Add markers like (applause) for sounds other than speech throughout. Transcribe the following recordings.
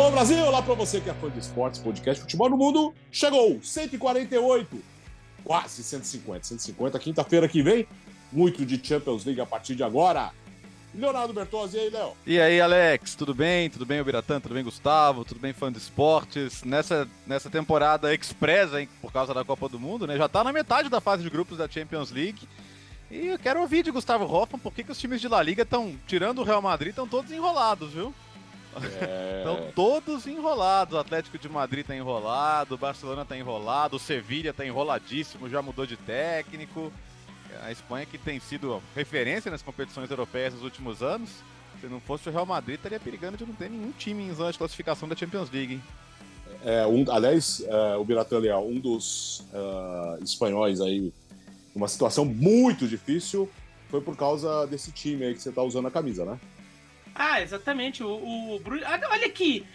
Alô Brasil, olá para você que é fã de esportes, podcast Futebol no Mundo. Chegou 148, quase 150, 150 quinta-feira que vem. Muito de Champions League a partir de agora. Leonardo Bertozzi, e aí, Léo? E aí, Alex, tudo bem? Tudo bem, o Biratã? Tudo bem, Gustavo? Tudo bem, fã de esportes? Nessa, nessa temporada express, hein, por causa da Copa do Mundo, né? Já tá na metade da fase de grupos da Champions League. E eu quero ouvir de Gustavo Hoffmann por que, que os times de La Liga estão, tirando o Real Madrid, estão todos enrolados, viu? Estão é... todos enrolados. O Atlético de Madrid tá enrolado, o Barcelona tá enrolado, o Sevilha tá enroladíssimo, já mudou de técnico a Espanha que tem sido referência nas competições europeias nos últimos anos, se não fosse o Real Madrid, estaria perigando de não ter nenhum time em zona de classificação da Champions League. Hein? É, um, aliás, é, o Biratan Leal, um dos uh, espanhóis aí, uma situação muito difícil, foi por causa desse time aí que você está usando a camisa, né? Ah, exatamente. O, o Bruno. Ah, olha aqui,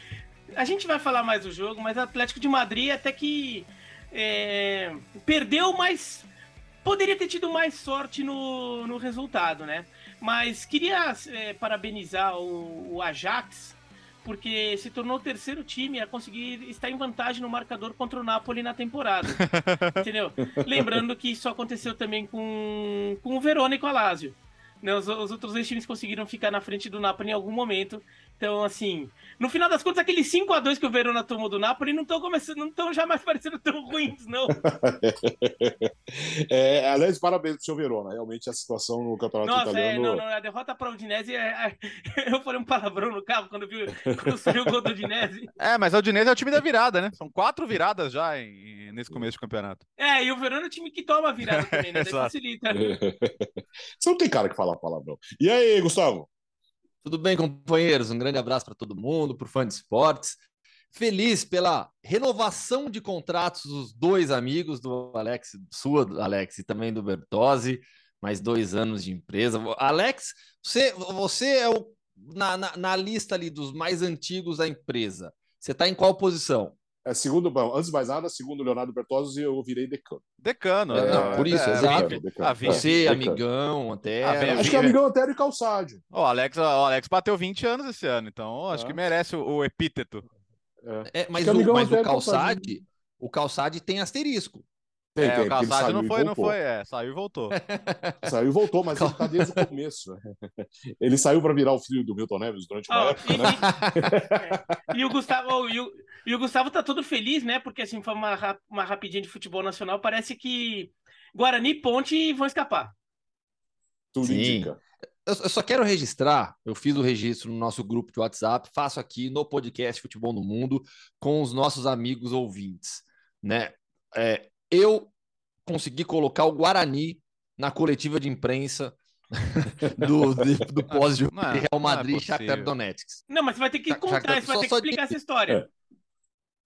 a gente vai falar mais do jogo, mas o Atlético de Madrid até que é, perdeu, mas Poderia ter tido mais sorte no, no resultado, né? Mas queria é, parabenizar o, o, Ajax, porque se tornou o terceiro time a conseguir estar em vantagem no marcador contra o Napoli na temporada. (laughs) entendeu? Lembrando que isso aconteceu também com, com o Verona e com a Lazio. Né, os, os, outros dois times conseguiram ficar na frente do Napoli em algum momento. Então, assim, no final das contas, aqueles 5 a 2 que o Verona tomou do Napoli não estão começando, não estão jamais (laughs) parecendo tão ruins, não. (laughs) é, aliás, parabéns pro seu Verona. Realmente a situação no campeonato Nossa, italiano. É, não, não, a derrota para o Udinese, é, é, (laughs) eu falei um palavrão no carro quando, vi, quando saiu o gol do Udinese. É, mas o Udinese é o time da virada, né? São quatro viradas já em, nesse começo de campeonato. É, e o Verona é o time que toma a virada também, né? facilita. Você não tem cara que fala palavrão. E aí, Gustavo? Tudo bem, companheiros? Um grande abraço para todo mundo, por fã de esportes. Feliz pela renovação de contratos dos dois amigos do Alex, sua, Alex, e também do Bertozzi. Mais dois anos de empresa. Alex, você, você é o, na, na, na lista ali dos mais antigos da empresa. Você está em qual posição? É, segundo, antes de mais nada, segundo Leonardo Bertozzi, eu virei decano. Decano, é, não, por isso, é, exato. Decano, decano. Você, amigão, até. Acho que é amigão até e calçádio. O Alex, o Alex bateu 20 anos esse ano, então acho que ah. merece o, o epíteto. É, mas, o, mas o calçade, o calçade tem asterisco. Tem, é, tem, o Calçade não foi, não foi, é, saiu e voltou. (laughs) saiu e voltou, mas ele tá desde o (laughs) começo. (laughs) Ele saiu para virar o filho do Milton Neves durante uma oh, época, e, né? E, e, o Gustavo, e o, e o Gustavo tá todo feliz, né? Porque assim, foi uma, uma rapidinha de futebol nacional, parece que Guarani Ponte vão escapar. Tudo Sim. indica. Eu, eu só quero registrar, eu fiz o registro no nosso grupo de WhatsApp, faço aqui no podcast Futebol no Mundo com os nossos amigos ouvintes, né? É, eu consegui colocar o Guarani na coletiva de imprensa (laughs) do, do pós de Real Madrid e é Shakhtar Donetsk. Não, mas você vai ter que contar, Shakhtar, você vai ter que explicar essa história. É.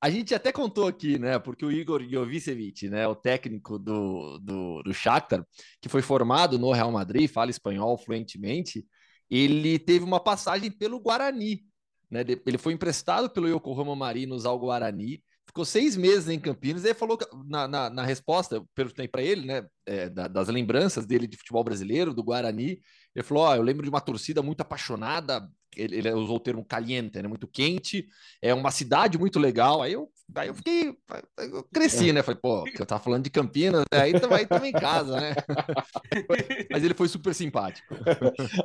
A gente até contou aqui, né? Porque o Igor Jovicevic, né, o técnico do, do, do Shakhtar, que foi formado no Real Madrid, fala espanhol fluentemente, ele teve uma passagem pelo Guarani. Né? Ele foi emprestado pelo Yokohama Marinos ao Guarani ficou seis meses em Campinas, e falou na, na, na resposta, eu perguntei para ele, né, é, da, das lembranças dele de futebol brasileiro, do Guarani, ele falou, ó, oh, eu lembro de uma torcida muito apaixonada, ele, ele, usou o termo caliente, né, muito quente, é uma cidade muito legal, aí eu, aí eu fiquei, eu cresci, né, falei, pô, eu tava falando de Campinas, né, aí também em casa, né, (laughs) mas ele foi super simpático.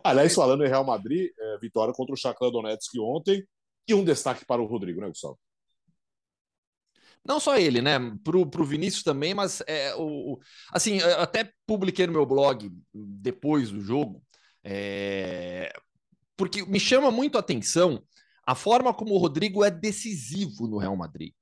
Aliás, falando em Real Madrid, é, vitória contra o Shakhtar Donetsk ontem, e um destaque para o Rodrigo, né, Gustavo? Não só ele, né? Pro, pro Vinícius também, mas é, o, o assim, até publiquei no meu blog depois do jogo, é, porque me chama muito a atenção a forma como o Rodrigo é decisivo no Real Madrid.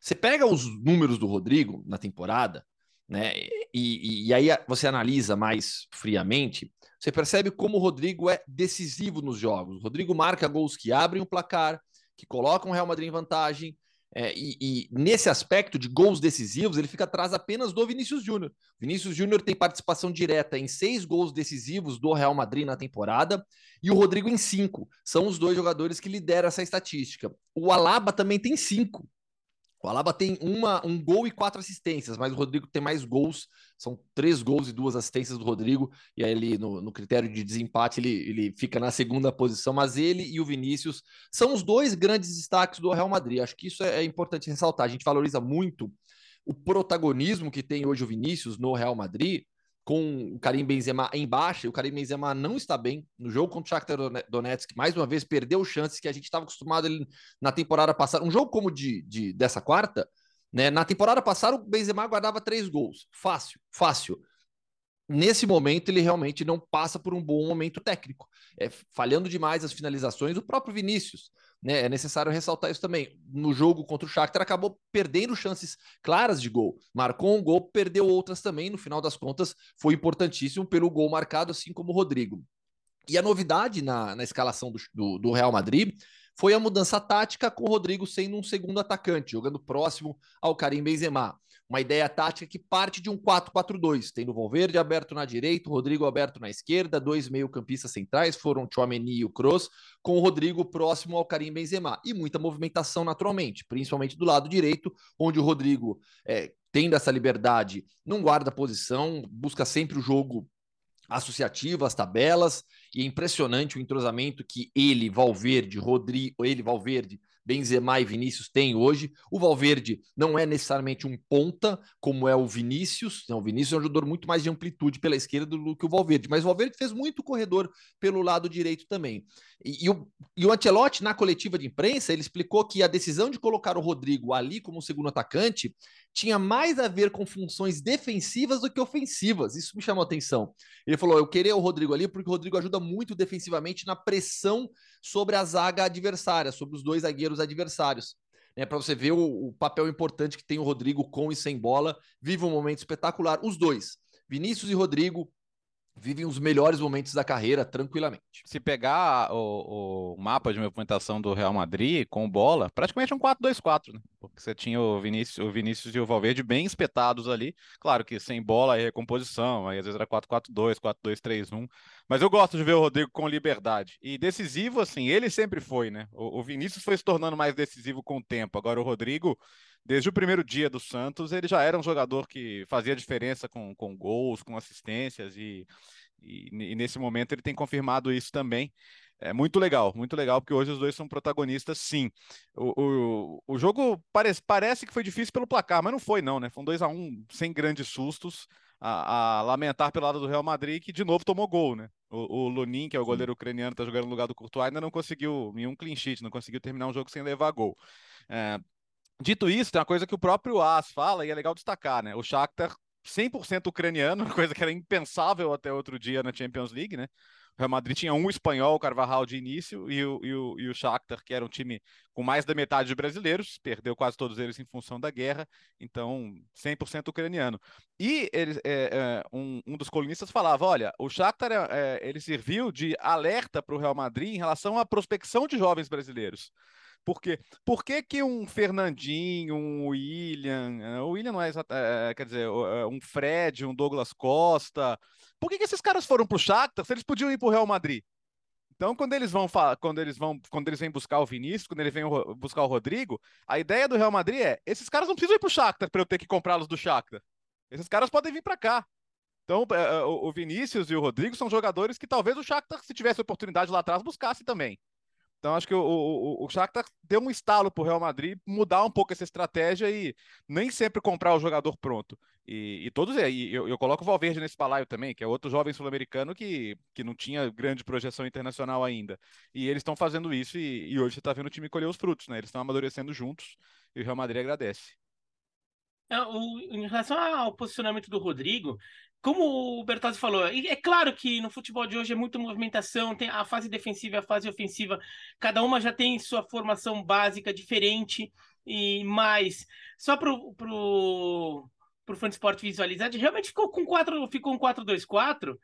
Você pega os números do Rodrigo na temporada, né? E, e aí você analisa mais friamente, você percebe como o Rodrigo é decisivo nos jogos. O Rodrigo marca gols que abrem o placar, que colocam o Real Madrid em vantagem, é, e, e, nesse aspecto de gols decisivos, ele fica atrás apenas do Vinícius Júnior. Vinícius Júnior tem participação direta em seis gols decisivos do Real Madrid na temporada e o Rodrigo em cinco. São os dois jogadores que lideram essa estatística. O Alaba também tem cinco. O Alaba tem uma, um gol e quatro assistências, mas o Rodrigo tem mais gols. São três gols e duas assistências do Rodrigo. E aí ele, no, no critério de desempate, ele, ele fica na segunda posição. Mas ele e o Vinícius são os dois grandes destaques do Real Madrid. Acho que isso é, é importante ressaltar. A gente valoriza muito o protagonismo que tem hoje o Vinícius no Real Madrid, com o Karim Benzema em baixa, e o Karim Benzema não está bem no jogo contra o Shakhtar Donetsk, mais uma vez perdeu chances que a gente estava acostumado ele, na temporada passada, um jogo como de, de dessa quarta, né, na temporada passada o Benzema guardava três gols, fácil, fácil. Nesse momento ele realmente não passa por um bom momento técnico, é, falhando demais as finalizações, o próprio Vinícius, né? É necessário ressaltar isso também. No jogo contra o Shakhtar acabou perdendo chances claras de gol. Marcou um gol, perdeu outras também. No final das contas, foi importantíssimo pelo gol marcado, assim como o Rodrigo. E a novidade na, na escalação do, do, do Real Madrid foi a mudança tática com o Rodrigo sendo um segundo atacante, jogando próximo ao Karim Benzema. Uma ideia tática que parte de um 4-4-2, tendo o Valverde aberto na direita, Rodrigo aberto na esquerda, dois meio-campistas centrais foram Chouameni e o Kroos, com o Rodrigo próximo ao Karim Benzema. E muita movimentação naturalmente, principalmente do lado direito, onde o Rodrigo, é, tendo essa liberdade, não guarda posição, busca sempre o jogo associativo, as tabelas, e é impressionante o entrosamento que ele, Valverde, Rodrigo, ele, Valverde, Benzema e Vinícius têm hoje. O Valverde não é necessariamente um ponta, como é o Vinícius. Não, o Vinícius é um jogador muito mais de amplitude pela esquerda do que o Valverde, mas o Valverde fez muito corredor pelo lado direito também. E, e, o, e o Ancelotti, na coletiva de imprensa, ele explicou que a decisão de colocar o Rodrigo ali como segundo atacante tinha mais a ver com funções defensivas do que ofensivas. Isso me chamou a atenção. Ele falou: eu queria o Rodrigo ali porque o Rodrigo ajuda muito defensivamente na pressão sobre a zaga adversária, sobre os dois zagueiros adversários. Né, para você ver o, o, papel importante que tem o Rodrigo com e sem bola, vive um momento espetacular. Os dois, Vinícius e Rodrigo, vivem os melhores momentos da carreira tranquilamente. Se pegar o, o, mapa de movimentação do Real Madrid com bola, praticamente é um 4-2-4, né? Porque você tinha o Vinícius, o Vinícius e o Valverde bem espetados ali. Claro que sem bola aí recomposição, aí às vezes era 4-4-2, 4-2-3-1. Mas eu gosto de ver o Rodrigo com liberdade. E decisivo, assim, ele sempre foi, né? O, o Vinícius foi se tornando mais decisivo com o tempo. Agora o Rodrigo desde o primeiro dia do Santos, ele já era um jogador que fazia diferença com, com gols, com assistências, e, e, e nesse momento ele tem confirmado isso também. É muito legal, muito legal, porque hoje os dois são protagonistas, sim. O, o, o jogo parece, parece que foi difícil pelo placar, mas não foi, não, né? Foi um 2 a 1 sem grandes sustos. A, a, lamentar pelo lado do Real Madrid, que de novo tomou gol, né? O, o Lunin, que é o goleiro ucraniano, tá jogando no lugar do Courtois, ainda não conseguiu nenhum clean sheet, não conseguiu terminar um jogo sem levar gol. É, Dito isso, tem uma coisa que o próprio As fala e é legal destacar, né? O Shakhtar 100% ucraniano, (laughs) coisa que era impensável até outro dia na Champions League, né? O Real Madrid tinha um espanhol, Carvajal, de início, e o, e, o, e o Shakhtar, que era um time com mais da metade de brasileiros, perdeu quase todos eles em função da guerra, então 100% ucraniano. E ele, é, é, um, um, dos colunistas falava, olha, o Shakhtar é, é ele serviu de alerta para o Real Madrid em relação à prospecção de jovens brasileiros. Por quê? Por que, que um Fernandinho, um William, eh, o William não é, é quer dizer, eh, um Fred, um Douglas Costa, por que, que esses caras foram pro Shakhtar se eles podiam ir pro Real Madrid? Então, quando eles vão quando eles vão, quando eles vêm buscar o Vinícius, quando eles vêm buscar o Rodrigo, a ideia do Real Madrid é: esses caras não precisam ir pro Shakhtar para eu ter que comprá-los do Shakhtar. Esses caras podem vir para cá. Então, o Vinícius e o Rodrigo são jogadores que talvez o Shakhtar, se tivesse oportunidade lá atrás, buscasse também. Então, acho que o, o, o Shakhtar deu um estalo para o Real Madrid mudar um pouco essa estratégia e nem sempre comprar o jogador pronto. E, e todos, e eu, eu coloco o Valverde nesse balaio também, que é outro jovem sul-americano que, que não tinha grande projeção internacional ainda. E eles estão fazendo isso e, e hoje você está vendo o time colher os frutos, né? Eles estão amadurecendo juntos e o Real Madrid agradece. É, em relação ao posicionamento do Rodrigo, como o Bertozzi falou, é claro que no futebol de hoje é muita movimentação, tem a fase defensiva e a fase ofensiva, cada uma já tem sua formação básica diferente, e mais. Só pro, pro, pro fã de esporte visualizar, realmente ficou com 4, ficou um 4-2-4,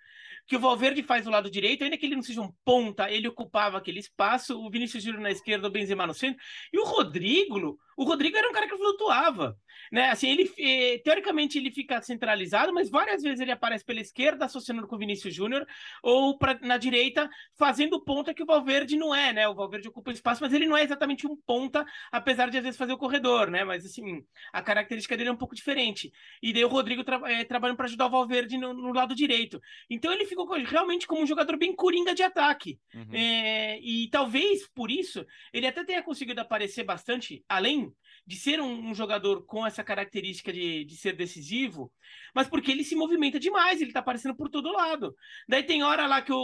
que o Valverde faz do lado direito, ainda que ele não seja um ponta, ele ocupava aquele espaço, o Vinícius Júnior na esquerda, o Benzema no centro, e o Rodrigo, O Rodrigo era um cara que flutuava, né? Assim, ele eh, teoricamente ele fica centralizado, mas várias vezes ele aparece pela esquerda associando com o Vinícius Júnior ou pra, na direita fazendo ponta que o Valverde não é, né? O Valverde ocupa espaço, mas ele não é exatamente um ponta, apesar de às vezes fazer o corredor, né? Mas assim, a característica dele é um pouco diferente. E daí o Rodrigo tra é, trabalhando para ajudar o Valverde no, no, lado direito. Então ele ficou realmente como um jogador bem coringa de ataque. Uhum. É, e talvez por isso ele até tenha conseguido aparecer bastante, além de ser um, um jogador com essa característica de, de ser decisivo, mas porque ele se movimenta demais, ele tá aparecendo por todo lado. Daí tem hora lá que o,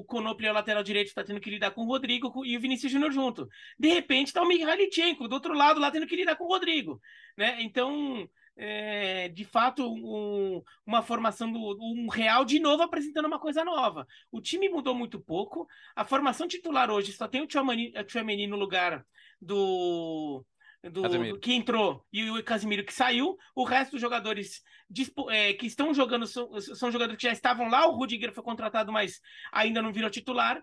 o Konopli, o lateral direito, está tendo que lidar com o Rodrigo e o Vinícius Júnior junto. De repente tá o Mihailichenko do outro lado lá tendo que lidar com o Rodrigo, né? Então, é, de fato um, uma formação do um Real de novo apresentando uma coisa nova. O time mudou muito pouco. A formação titular hoje só tem o Tchouameni no lugar do do, do, que entrou e o Casimiro que saiu. O resto dos jogadores é, que estão jogando são, são, jogadores que já estavam lá. O Rudiger foi contratado, mas ainda não virou titular.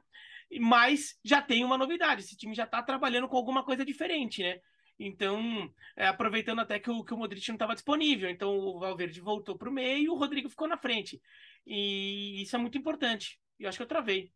Mas já tem uma novidade: esse time já está trabalhando com alguma coisa diferente, né? Então, é, aproveitando até que o, que o Modric não estava disponível. Então, o Valverde voltou para o meio e o Rodrigo ficou na frente. E isso é muito importante. E eu acho que eu travei.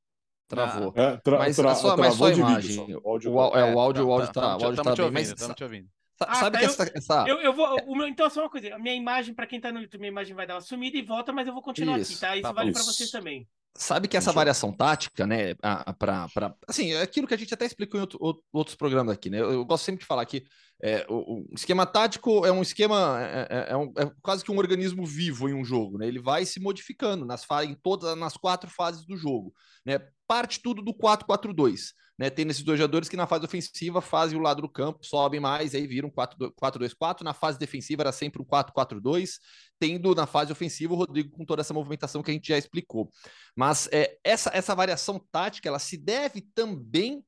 Travou. É, tra mas, tra a sua, mas sua imagem. Vídeo, o áudio, o, é, o áudio, o áudio tá, tá, o áudio tá, tá bem, mas te ouvindo. Ah, sabe tá, que essa, essa... Eu, eu vou, o meu, então, só uma coisa. A minha imagem, para quem tá no YouTube, minha imagem vai dar uma sumida e volta, mas eu vou continuar isso, aqui, tá? Isso tá vale para vocês também. Sabe que essa variação tática, né, para assim, é aquilo que a gente até explicou em outro, outros programas aqui, né? Eu, eu, gosto sempre de falar que é, o, o, esquema tático é um esquema, é, é, é, um, é, quase que um organismo vivo em um jogo, né? Ele vai se modificando nas em todas nas quatro fases do jogo, né? Parte tudo do 4-4-2, né? Tem esses dois jogadores que na fase ofensiva fazem o lado do campo, sobem mais, aí viram 4-2-4. Na fase defensiva era sempre um 4-4-2, tendo na fase ofensiva o Rodrigo com toda essa movimentação que a gente já explicou. Mas é, essa, essa variação tática ela se deve também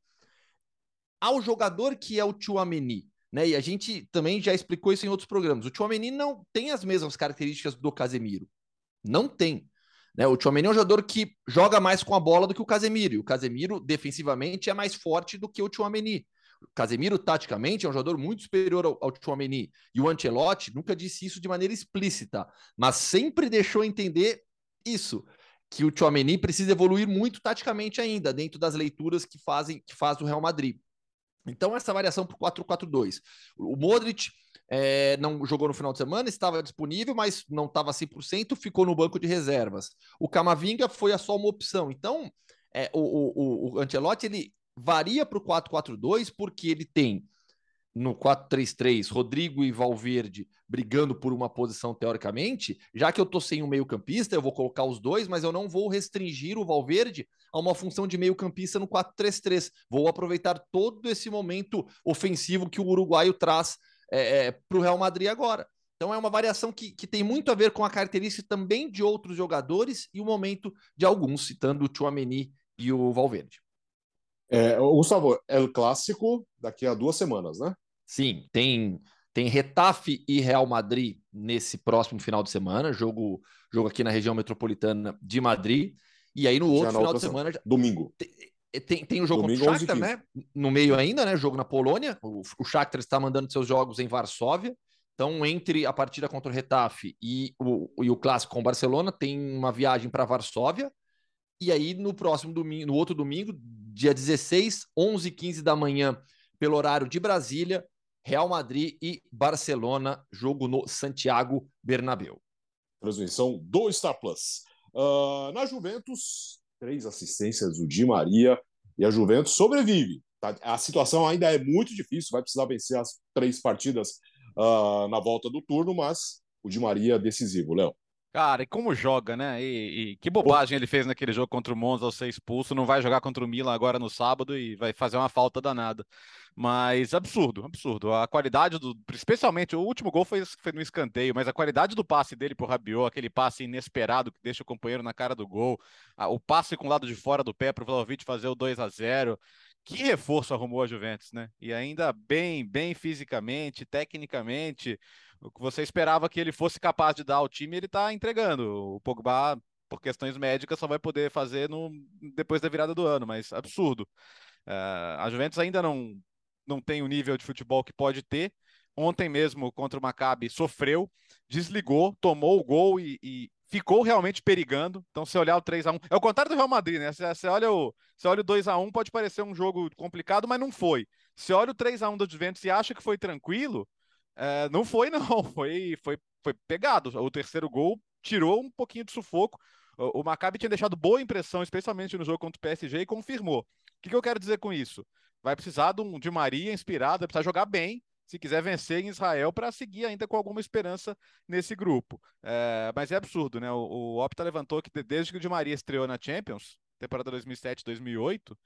ao jogador que é o Chouameni. Né? E a gente também já explicou isso em outros programas. O Chouameni não tem as mesmas características do Casemiro. Não tem. Né? O Chouameni é um jogador que joga mais com a bola do que o Casemiro. E o Casemiro, defensivamente, é mais forte do que o Chouameni. Casemiro, taticamente, é um jogador muito superior ao, ao Chouameni. E o Ancelotti nunca disse isso de maneira explícita, mas sempre deixou entender isso, que o Chouameni precisa evoluir muito taticamente ainda, dentro das leituras que fazem que faz o Real Madrid. Então, essa variação para o 4-4-2. O Modric é, não jogou no final de semana, estava disponível, mas não estava 100%, ficou no banco de reservas. O Camavinga foi a só uma opção. Então, é, o, o, o Ancelotti ele varia para o 4-4-2 porque ele tem no 4-3-3 Rodrigo e Valverde brigando por uma posição teoricamente, já que eu tô sem um meio-campista, eu vou colocar os dois, mas eu não vou restringir o Valverde a uma função de meio-campista no 4-3-3. Vou aproveitar todo esse momento ofensivo que o uruguaio traz é, é, para o Real Madrid agora. Então é uma variação que, que tem muito a ver com a característica também de outros jogadores e o momento de alguns, citando o Chouameni e o Valverde. É, Gustavo, é o clássico daqui a duas semanas, né? Sim, tem tem Retafe e Real Madrid nesse próximo final de semana, jogo jogo aqui na região metropolitana de Madrid. E aí no outro final de semana, domingo. Tem, tem, tem o jogo domingo, contra o Shakhtar, né? No meio ainda, né? Jogo na Polônia. O, o Shakhtar está mandando seus jogos em Varsóvia. Então, entre a partida contra o Retafe e o, e o clássico com o Barcelona, tem uma viagem para Varsóvia. E aí, no próximo domingo, no outro domingo, dia 16, 11 h 15 da manhã, pelo horário de Brasília, Real Madrid e Barcelona, jogo no Santiago Bernabéu. Transmissão do Star Plus. Uh, na Juventus, três assistências do Di Maria e a Juventus sobrevive. Tá? A situação ainda é muito difícil, vai precisar vencer as três partidas uh, na volta do turno, mas o Di Maria é decisivo, Léo. Cara, e como joga, né? E, e, que bobagem ele fez naquele jogo contra o Monza ao ser expulso. Não vai jogar contra o Milan agora no sábado e vai fazer uma falta danada. Mas absurdo, absurdo. A qualidade do. Especialmente, o último gol foi, foi no escanteio, mas a qualidade do passe dele pro Rabiot, aquele passe inesperado que deixa o companheiro na cara do gol, o passe com o lado de fora do pé pro Vlaovic fazer o 2 a 0 que reforço arrumou a Juventus, né? E ainda bem, bem fisicamente, tecnicamente, o que você esperava que ele fosse capaz de dar ao time, ele está entregando. O Pogba, por questões médicas, só vai poder fazer no, depois da virada do ano, mas absurdo. Uh, a Juventus ainda não, não tem o nível de futebol que pode ter, ontem mesmo contra o Maccabi sofreu, desligou, tomou o gol e, e ficou realmente perigando. Então, se olhar o 3 a 1 é o contrário do Real Madrid, né? Você olha o, você olha o 2 a 1 pode parecer um jogo complicado, mas não foi. Se olha o 3 a 1 do Juventus e acha que foi tranquilo, é, não foi, (laughs) não. Foi, foi, foi pegado. O terceiro gol tirou um pouquinho de sufoco. O, o Maccabi tinha deixado boa impressão, especialmente no jogo contra o PSG, e confirmou. O que, que eu quero dizer com isso? Vai precisar de, um, de Maria inspirado, vai precisar jogar bem, se quiser vencer em Israel para seguir ainda com alguma esperança nesse grupo. É, mas é absurdo, né? O, o Opta levantou que desde que o Di Maria estreou na Champions, temporada 2007-2008,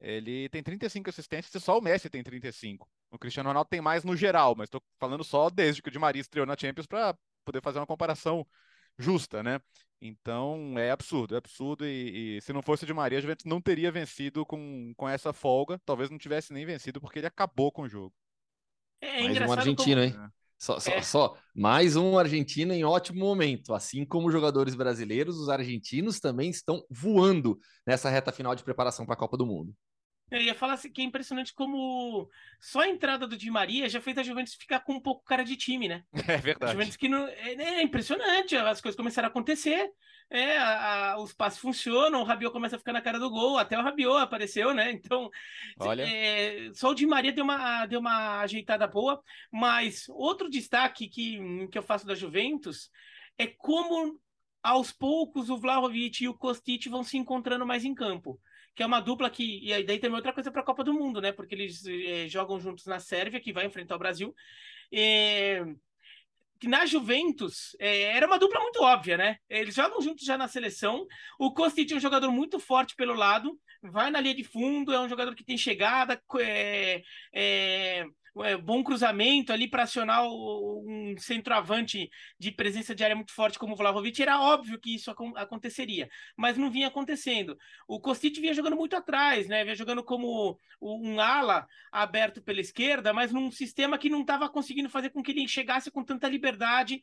ele tem 35 assistências e só o Messi tem 35. O Cristiano Ronaldo tem mais no geral, mas estou falando só desde que o Di Maria estreou na Champions para poder fazer uma comparação justa, né? Então é absurdo, é absurdo. E, e, se não fosse o Di Maria, a Juventus não teria vencido com, com essa folga. Talvez não tivesse nem vencido, porque ele acabou com o jogo. É, é mais um argentino, como... hein? Só, só, é. só, mais um argentino em ótimo momento. Assim como jogadores brasileiros, os argentinos também estão voando nessa reta final de preparação para a Copa do Mundo. Eu ia falar assim, que é impressionante como só a entrada do Di Maria já fez a Juventus ficar com um pouco cara de time, né? (laughs) É verdade. A Juventus que não, é, é impressionante, as coisas começaram a acontecer, é, a, a, os passos funcionam, o Rabiot começa a ficar na cara do gol, até o Rabiot apareceu, né? Então, Olha. É, só o Di Maria deu uma, deu uma ajeitada boa, mas outro destaque que, que eu faço da Juventus é como aos poucos o Vlahovic e o Kostic vão se encontrando mais em campo que é uma dupla que. E aí daí tem outra coisa para a Copa do Mundo, né? Porque eles eh, jogam juntos na Sérvia, que vai enfrentar o Brasil. Que na Juventus eh, era uma dupla muito óbvia, né? Eles jogam juntos já na seleção. O Kostic é um jogador muito forte pelo lado, vai na linha de fundo, é um jogador que tem chegada, é, é, bom cruzamento ali para acionar um centroavante de presença de área muito forte como o Vlahovic, era óbvio que isso ac aconteceria, mas não vinha acontecendo. O Kostic vinha jogando muito atrás, né? Vinha jogando como um ala aberto pela esquerda, mas num sistema que não estava conseguindo fazer com que ele chegasse com tanta liberdade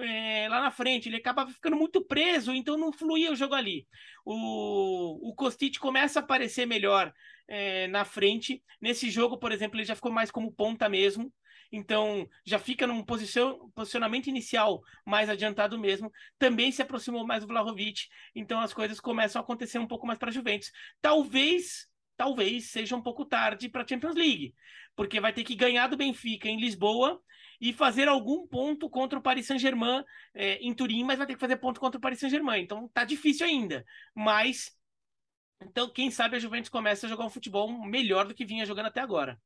é, lá na frente. Ele acabava ficando muito preso, então não fluía o jogo ali. O, o Kostic começa a aparecer melhor é, na frente. Nesse jogo, por exemplo, ele já ficou mais como ponta mesmo. Então, já fica num posicionamento inicial mais adiantado mesmo. Também se aproximou mais do Vlahovic. Então, as coisas começam a acontecer um pouco mais para a Juventus. Talvez, talvez seja um pouco tarde para a Champions League, porque vai ter que ganhar do Benfica em Lisboa e fazer algum ponto contra o Paris Saint-Germain é, em Turim, mas vai ter que fazer ponto contra o Paris Saint-Germain. Então, tá difícil ainda. Mas então, quem sabe a Juventus começa a jogar um futebol melhor do que vinha jogando até agora.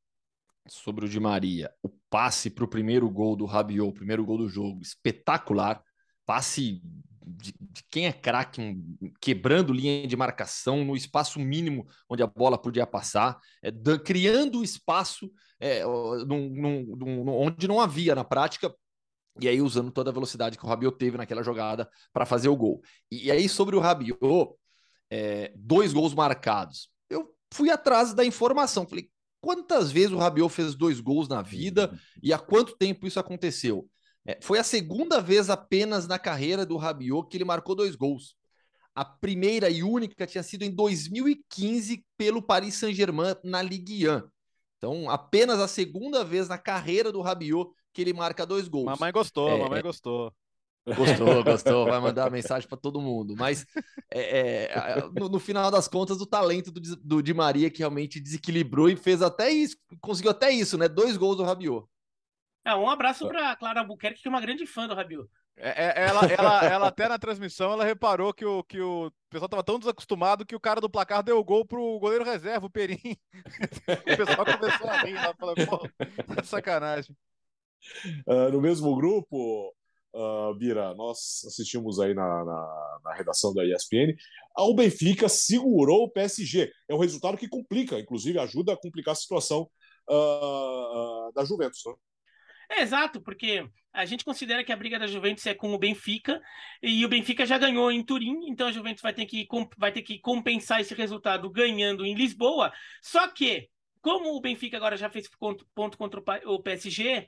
Sobre o Di Maria, o passe para o primeiro gol do Rabiot, o primeiro gol do jogo, espetacular. Passe de, de quem é craque, quebrando linha de marcação no espaço mínimo onde a bola podia passar, é, da, criando espaço é, num, num, num, onde não havia na prática, e aí usando toda a velocidade que o Rabiot teve naquela jogada para fazer o gol. E, e aí sobre o Rabiot, é, dois gols marcados. Eu fui atrás da informação, falei, quantas vezes o Rabiot fez dois gols na vida e há quanto tempo isso aconteceu? É, foi a segunda vez apenas na carreira do Rabiot que ele marcou dois gols. A primeira e única tinha sido em 2015 pelo Paris Saint-Germain na Ligue 1. Então, apenas a segunda vez na carreira do Rabiot que ele marca dois gols. Mamãe gostou, é, mamãe gostou. Gostou, (laughs) gostou, vai mandar mensagem para todo mundo. Mas é, é, no, no, final das contas, o talento do, do Di Maria que realmente desequilibrou e fez até isso, conseguiu até isso, né? Dois gols do Rabiot. É, um abraço para Clara Albuquerque, que é uma grande fã do Rabiot. É, é, ela, ela, ela até na transmissão ela reparou que o, que o pessoal estava tão desacostumado que o cara do placar deu o gol pro goleiro reserva, o Perim. (laughs) o pessoal começou a rir lá, falando, pô, tá sacanagem. Uh, no mesmo grupo, uh, Bira, nós assistimos aí na, na, na, redação da ESPN, o Benfica segurou o PSG. É um resultado que complica, inclusive ajuda a complicar a situação uh, uh, da Juventus. Né? É exato, porque a gente considera que a briga da Juventus é com o Benfica e o Benfica já ganhou em Turim, então a Juventus vai ter que, vai ter que compensar esse resultado ganhando em Lisboa. Só que, como o Benfica agora já fez ponto, ponto contra o PSG,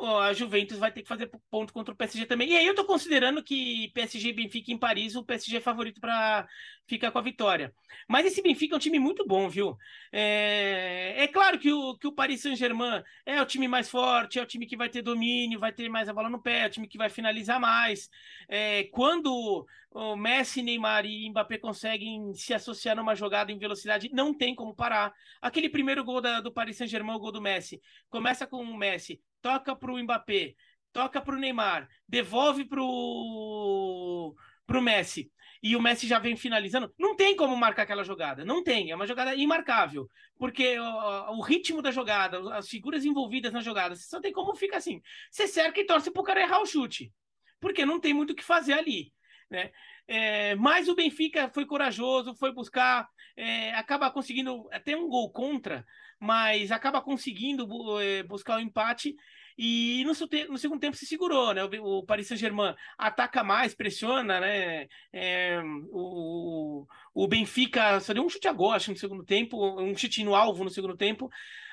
a Juventus vai ter que fazer ponto contra o PSG também. E aí eu tô considerando que PSG e Benfica em Paris, o PSG é favorito para ficar com a vitória. Mas esse Benfica é um time muito bom, viu? É, é claro que o, que o Paris Saint-Germain é o time mais forte, é o time que vai ter domínio, vai ter mais a bola no pé, é o time que vai finalizar mais. É, quando o Messi, Neymar e Mbappé conseguem se associar numa jogada em velocidade, não tem como parar. Aquele primeiro gol da, do Paris Saint-Germain, o gol do Messi, começa com o Messi, toca para o Mbappé, toca para o Neymar, devolve para o Messi. E o Messi já vem finalizando. Não tem como marcar aquela jogada. Não tem. É uma jogada imarcável. Porque o, o ritmo da jogada, as figuras envolvidas na jogada, você só tem como fica assim. Você cerca e torce para o cara errar o chute. Porque não tem muito o que fazer ali. Né? É, mas o Benfica foi corajoso, foi buscar, é, acaba conseguindo até um gol contra, mas acaba conseguindo é, buscar o empate e no, no, segundo tempo se segurou, né? O, o Paris Saint-Germain ataca mais, pressiona, né? É, o, o Benfica só deu um chute a acho, no segundo tempo, um chute no alvo no segundo tempo.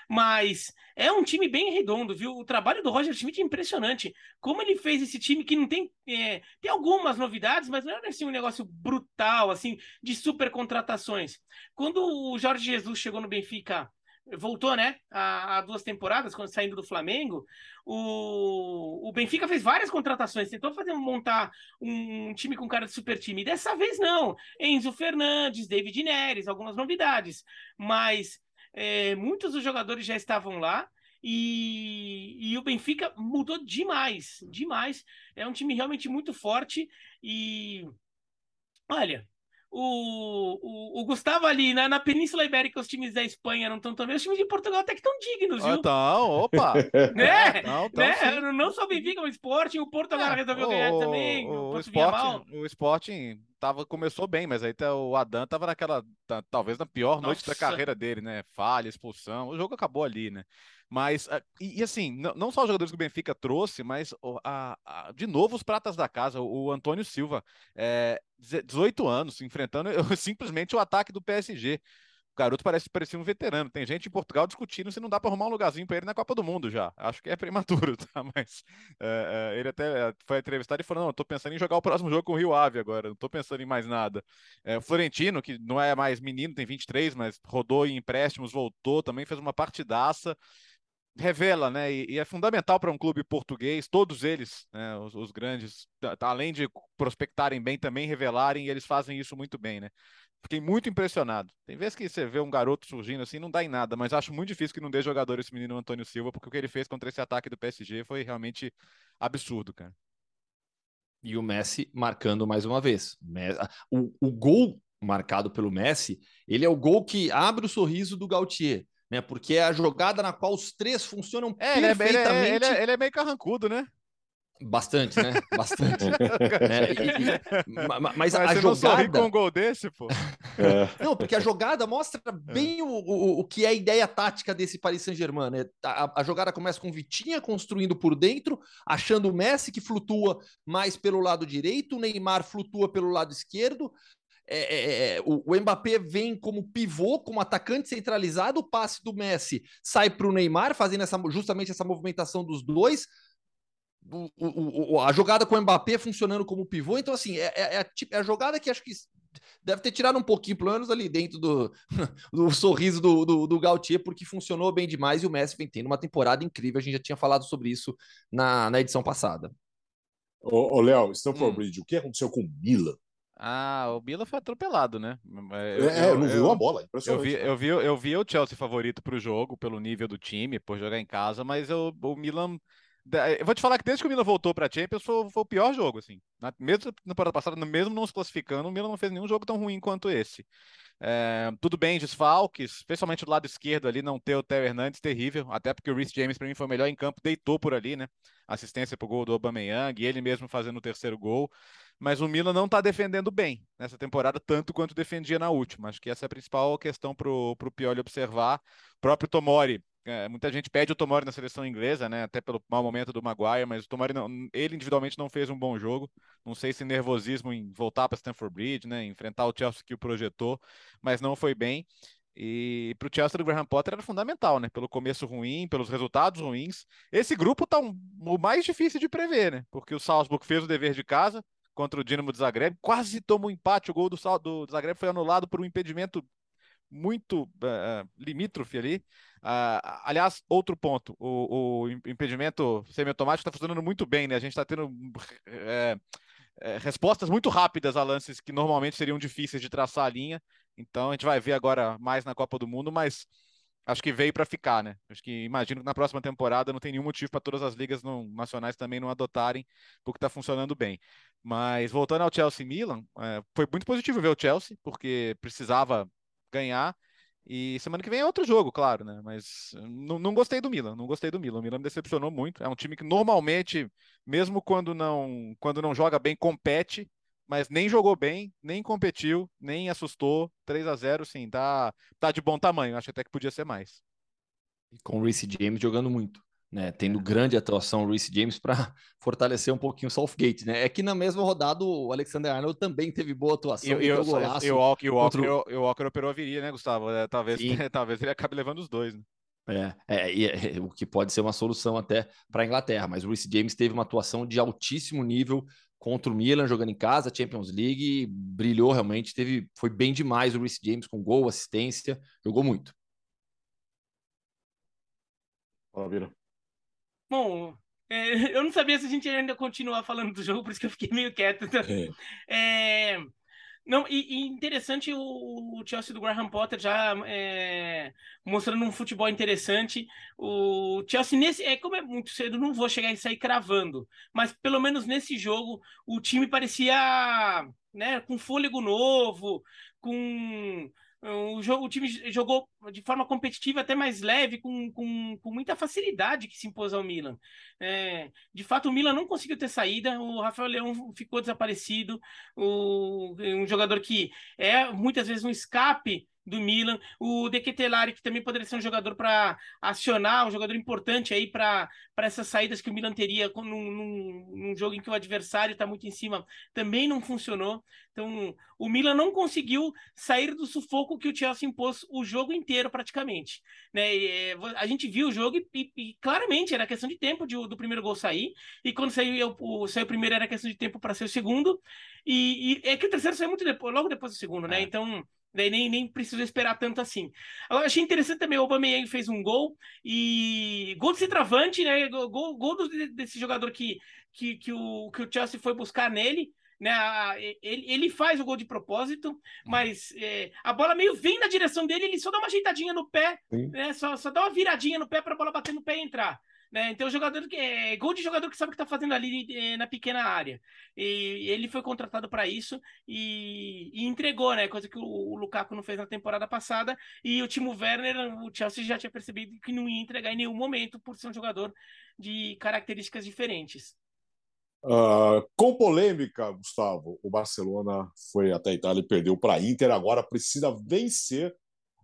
Mas é um time bem redondo, viu? O trabalho do Roger Schmidt é impressionante. Como ele fez esse time que não tem. É, tem algumas novidades, mas não é assim um negócio brutal, assim, de super contratações. Quando o Jorge Jesus chegou no Benfica voltou, né, há, duas temporadas, quando saindo do Flamengo, o, o Benfica fez várias contratações, tentou fazer montar um time com cara de super time. Dessa vez não. Enzo Fernandes, David Neres, algumas novidades. Mas é, muitos dos jogadores já estavam lá. E, e, o Benfica mudou demais, demais. É um time realmente muito forte. E olha, o, o, o, Gustavo ali na, na Península Ibérica, os times da Espanha não estão tão bem, os times de Portugal até que estão dignos, viu? Então, opa! (laughs) né? Não, né? não só o Benfica, o Sporting, o Portugal é, resolveu o, ganhar também. O, o, Sporting, o Sporting tava, começou bem, mas aí tá, o Adam tava naquela, tá, talvez na pior Nossa. noite da carreira dele, né? Falha, expulsão, o jogo acabou ali, né? Mas, ah, e, e assim, não, não, só os jogadores que o Benfica trouxe, mas a, a, de novo os pratas da casa, o, o Antônio Silva, é, 18 anos, enfrentando (laughs) simplesmente o ataque do PSG. Garoto parece parecer um veterano. Tem gente em Portugal discutindo se não dá para arrumar um lugarzinho para ele na Copa do Mundo já. Acho que é prematuro, (laughs) tá? Mas é, é, ele até foi entrevistado e falou: não, eu tô pensando em jogar o próximo jogo com o Rio Ave agora, não tô pensando em mais nada. É, o Florentino, que não é mais menino, tem 23, mas rodou em empréstimos, voltou, também fez uma partidaça revela, né? E, e é fundamental para um clube português, todos eles, né, os, os, grandes, além de prospectarem bem, também revelarem, e eles fazem isso muito bem, né? Fiquei muito impressionado. Tem vezes que você vê um garoto surgindo assim, não dá em nada, mas acho muito difícil que não dê jogador esse menino Antônio Silva, porque o que ele fez contra esse ataque do PSG foi realmente absurdo, cara. E o Messi marcando mais uma vez. O, o gol marcado pelo Messi, ele é o gol que abre o sorriso do Gautier né? Porque é a jogada na qual os três funcionam é, perfeitamente. Ele é, ele, é, ele é meio carrancudo, né? Bastante, né? Bastante. (laughs) né? E, e, mas, mas a você jogada. Não com um gol desse, pô. (laughs) É. Não, porque a jogada mostra bem é. o, o, o que é a ideia tática desse Paris Saint-Germain. Né? A, a, jogada começa com Vitinha construindo por dentro, achando o Messi que flutua mais pelo lado direito, o Neymar flutua pelo lado esquerdo, é, é, é, o, o Mbappé vem como pivô, como atacante centralizado, o passe do Messi sai para o Neymar, fazendo essa, justamente essa movimentação dos dois. O, o, a jogada com o Mbappé funcionando como pivô, então assim, é, é, é, a, é a jogada que acho que deve ter tirado um pouquinho, pelo menos ali dentro do, (laughs) do sorriso do, do, do Gautier, porque funcionou bem demais e o Messi vem tendo uma temporada incrível. A gente já tinha falado sobre isso na, na edição passada. Ô, Léo, Stanford hum. Bridge, o que aconteceu com o Milan? Ah, o Bila foi atropelado, né? Eu, é, eu, não viu a bola, eu vi, eu vi, eu vi o Chelsea favorito para o jogo, pelo nível do time, por jogar em casa, mas eu, o Milan. Eu vou te falar que desde que o Milan voltou para a Champions foi, foi, o pior jogo, assim. Na, mesmo na temporada passada, mesmo não se classificando, o Milan não fez nenhum jogo tão ruim quanto esse. É, tudo bem, desfalques, especialmente do lado esquerdo ali, não ter o Theo Hernandes, terrível, até porque o Rhys James para mim foi o melhor em campo, deitou por ali, né? Assistência pro gol do Aubameyang, e ele mesmo fazendo o terceiro gol mas o Milan não está defendendo bem nessa temporada, tanto quanto defendia na última. Acho que essa é a principal questão para o Pioli observar. O próprio Tomori, é, muita gente pede o Tomori na seleção inglesa, né? Até pelo mau momento do Maguire, mas o Tomori, não, ele individualmente não fez um bom jogo. Não sei se nervosismo em voltar para Stamford Bridge, né? Enfrentar o Chelsea que o projetou, mas não foi bem. E para o Chelsea do Graham Potter era fundamental, né? Pelo começo ruim, pelos resultados ruins. Esse grupo tá um, o mais difícil de prever, né? Porque o Salzburg fez o dever de casa contra o Dinamo de Zagreb, quase tomou um empate. O gol do, do Zagreb foi anulado por um impedimento muito uh, limítrofe ali. Uh, aliás, outro ponto: o, o impedimento semiautomático está funcionando muito bem, né? A gente está tendo é, respostas muito rápidas a lances que normalmente seriam difíceis de traçar a linha. Então a gente vai ver agora mais na Copa do Mundo, mas acho que veio para ficar, né? Acho que imagino que na próxima temporada não tem nenhum motivo para todas as ligas não, nacionais também não adotarem, porque está funcionando bem. Mas voltando ao Chelsea Milan, é, foi muito positivo ver o Chelsea, porque precisava ganhar. E semana que vem é outro jogo, claro, né? Mas não, não gostei do Milan, não gostei do Milan. O Milan me decepcionou muito. É um time que normalmente, mesmo quando não, quando não joga bem, compete, mas nem jogou bem, nem competiu, nem assustou. 3 a 0 sim, tá, tá de bom tamanho. Acho até que podia ser mais. Com o Reece James jogando muito né, tendo grande atuação o Reece James para (laughs) fortalecer um pouquinho o Southgate, né? É que na mesma rodada o Alexander Arnold também teve boa atuação. E, eu, golaço e o Walker, o Walker, operou a viria, né, Gustavo? É, talvez, (laughs) talvez ele acabe levando os dois, né? É, é, é, o que pode ser uma solução até para a Inglaterra, mas o Reece James teve uma atuação de altíssimo nível contra o Milan jogando em casa, Champions League, brilhou realmente, teve, foi bem demais o Reece James com gol, assistência, jogou muito. Maravilha. Bom, é, (laughs) eu não sabia se a gente ainda continuar falando do jogo, por isso que eu fiquei meio quieto. Então, é. É, não, e, e, interessante o, o, Chelsea do Graham Potter já é, mostrando um futebol interessante. O Chelsea, nesse, é, como é muito cedo, não vou chegar e sair cravando, mas pelo menos nesse jogo o time parecia né, com fôlego novo, com o, jogo, o time jogou de forma competitiva, até mais leve, com, com, com muita facilidade que se impôs ao Milan. É, de fato, o Milan não conseguiu ter saída, o Rafael Leão ficou desaparecido, o, um jogador que é muitas vezes um escape do Milan. O De Ketelari, que também poderia ser um jogador para acionar, um jogador importante aí para essas saídas que o Milan teria num, num, num jogo em que o adversário está muito em cima, também não funcionou. Então, o Milan não conseguiu sair do sufoco que o Chelsea impôs o jogo inteiro, praticamente. Né? E, é, a gente viu o jogo e, e, e, claramente era questão de tempo de, do primeiro gol sair, e quando saiu o, saiu o primeiro era questão de tempo para ser o segundo, e, é que o terceiro saiu muito depois, logo depois do segundo, né? É. Então Daí nem, nem precisou esperar tanto assim. Eu achei interessante também, o Aubameyang fez um gol, e gol de centroavante, né? Gol, gol desse jogador que, que, que, o, que o Chelsea foi buscar nele, né? Ele, ele faz o gol de propósito, mas é, a bola meio vem na direção dele, ele só dá uma ajeitadinha no pé, né? Só, só dá uma viradinha no pé para a bola bater no pé e entrar. Né? Então, jogador que é gol de jogador que sabe o que está fazendo ali é, na pequena área. E ele foi contratado para isso e, e, entregou, né? Coisa que o, o, Lukaku não fez na temporada passada. E o Timo Werner, o Chelsea já tinha percebido que não ia entregar em nenhum momento por ser um jogador de características diferentes. Uh, com polêmica, Gustavo, o Barcelona foi até a Itália e perdeu para a Inter. Agora precisa vencer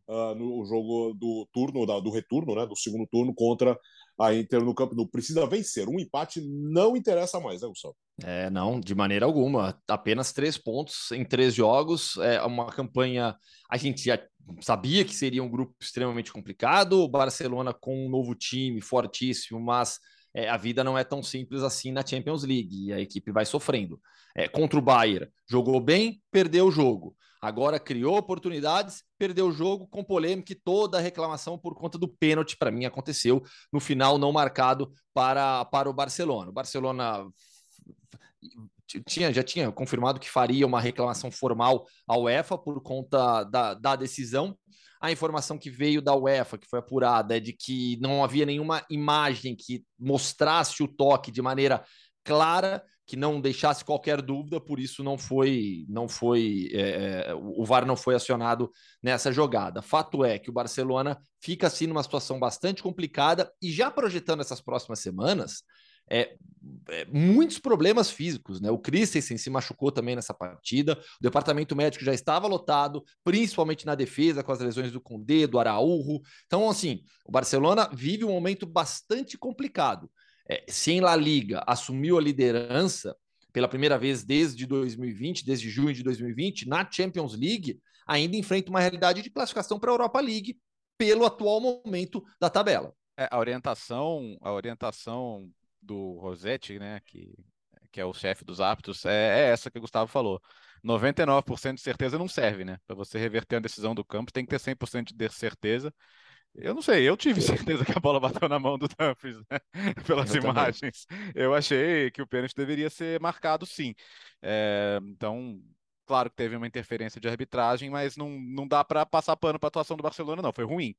uh, no jogo do turno, da, do retorno, né, do segundo turno contra a Inter no campo não precisa vencer. Um empate não interessa mais, né, Gustavo? É, não, de maneira alguma. Apenas três pontos em três jogos. É uma campanha. A gente já sabia que seria um grupo extremamente complicado. O Barcelona com um novo time fortíssimo, mas é, a vida não é tão simples assim na Champions League e a equipe vai sofrendo. É, contra o Bayern, jogou bem, perdeu o jogo. Agora criou oportunidades, perdeu o jogo com polêmica e toda a reclamação por conta do pênalti, para mim, aconteceu no final não marcado para, para o Barcelona. O Barcelona tinha, já tinha confirmado que faria uma reclamação formal à UEFA por conta da, da decisão. A informação que veio da UEFA, que foi apurada, é de que não havia nenhuma imagem que mostrasse o toque de maneira clara que não deixasse qualquer dúvida, por isso não foi, não foi, é, é o VAR não foi acionado nessa jogada. Fato é que o Barcelona fica assim numa situação bastante complicada e já projetando essas próximas semanas, é, é, muitos problemas físicos, né? O Christensen se machucou também nessa partida, o departamento médico já estava lotado, principalmente na defesa, com as lesões do Condé, do Araújo. Então, assim, o Barcelona vive um momento bastante complicado é, se em La Liga assumiu a liderança, pela primeira vez desde 2020, desde junho de 2020, na Champions League, ainda enfrenta uma realidade de classificação para a Europa League pelo atual momento da tabela. É, a orientação, a orientação do Rossetti, né, que, que é o chefe dos árbitros, é, é essa que o Gustavo falou. 99% de certeza não serve, né? Para você reverter a decisão do campo, tem que ter 100% de certeza. Eu não sei, eu tive certeza que a bola bateu na mão do Dumfries, né? (laughs) Pelas eu imagens. Também. Eu achei que o pênalti deveria ser marcado sim. É, então, claro que teve uma interferência de arbitragem, mas não, não dá para passar pano para a atuação do Barcelona, não. Foi ruim.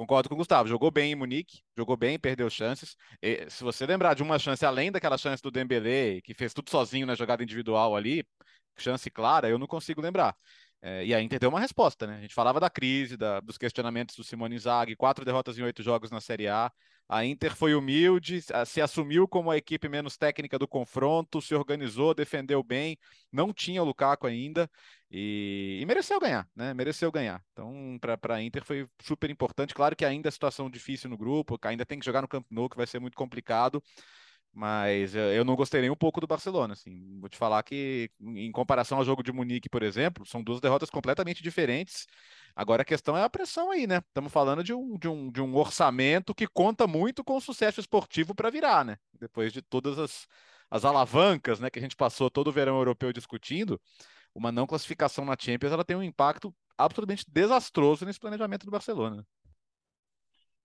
Concordo com o Gustavo. Jogou bem em Munique, jogou bem, perdeu chances. E, se você lembrar de uma chance além daquela chance do Dembélé, que fez tudo sozinho na jogada individual ali, chance clara, eu não consigo lembrar. É, e a Inter deu uma resposta, né? A gente falava da crise, da, dos questionamentos do Simone Inzaghi, quatro derrotas em oito jogos na Série A. A Inter foi humilde, se assumiu como a equipe menos técnica do confronto, se organizou, defendeu bem, não tinha o Lukaku ainda e, e mereceu ganhar, né? Mereceu ganhar. Então, para a Inter foi super importante. Claro que ainda a situação difícil no grupo, ainda tem que jogar no Camp Nou, que vai ser muito complicado. Mas eu não gostei nem um pouco do Barcelona, assim. Vou te falar que, em comparação ao jogo de Munique, por exemplo, são duas derrotas completamente diferentes. Agora a questão é a pressão aí, né? Estamos falando de um, de, um, de um orçamento que conta muito com o sucesso esportivo para virar, né? Depois de todas as, as alavancas né, que a gente passou todo o verão europeu discutindo, uma não classificação na Champions ela tem um impacto absolutamente desastroso nesse planejamento do Barcelona.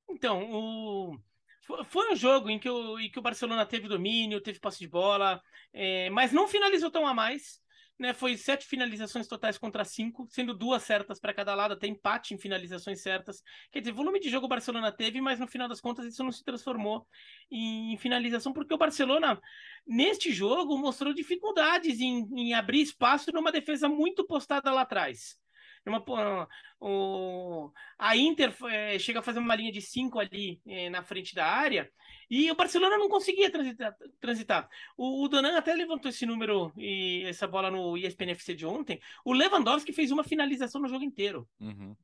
Então, o foi um jogo em que, o, em que o Barcelona teve domínio, teve passe de bola, é, mas não finalizou tão a mais. Né, foi sete finalizações totais contra cinco, sendo duas certas para cada lado, até empate em finalizações certas. Quer dizer, volume de jogo o Barcelona teve, mas no final das contas isso não se transformou em finalização, porque o Barcelona, neste jogo, mostrou dificuldades em, em abrir espaço numa defesa muito postada lá atrás. Uma, o, a Inter é, chega a fazer uma linha de cinco ali é, na frente da área e o Barcelona não conseguia transitar. transitar. O, o Donan até levantou esse número e essa bola no ESPN FC de ontem. O Lewandowski fez uma finalização no jogo inteiro. Uhum.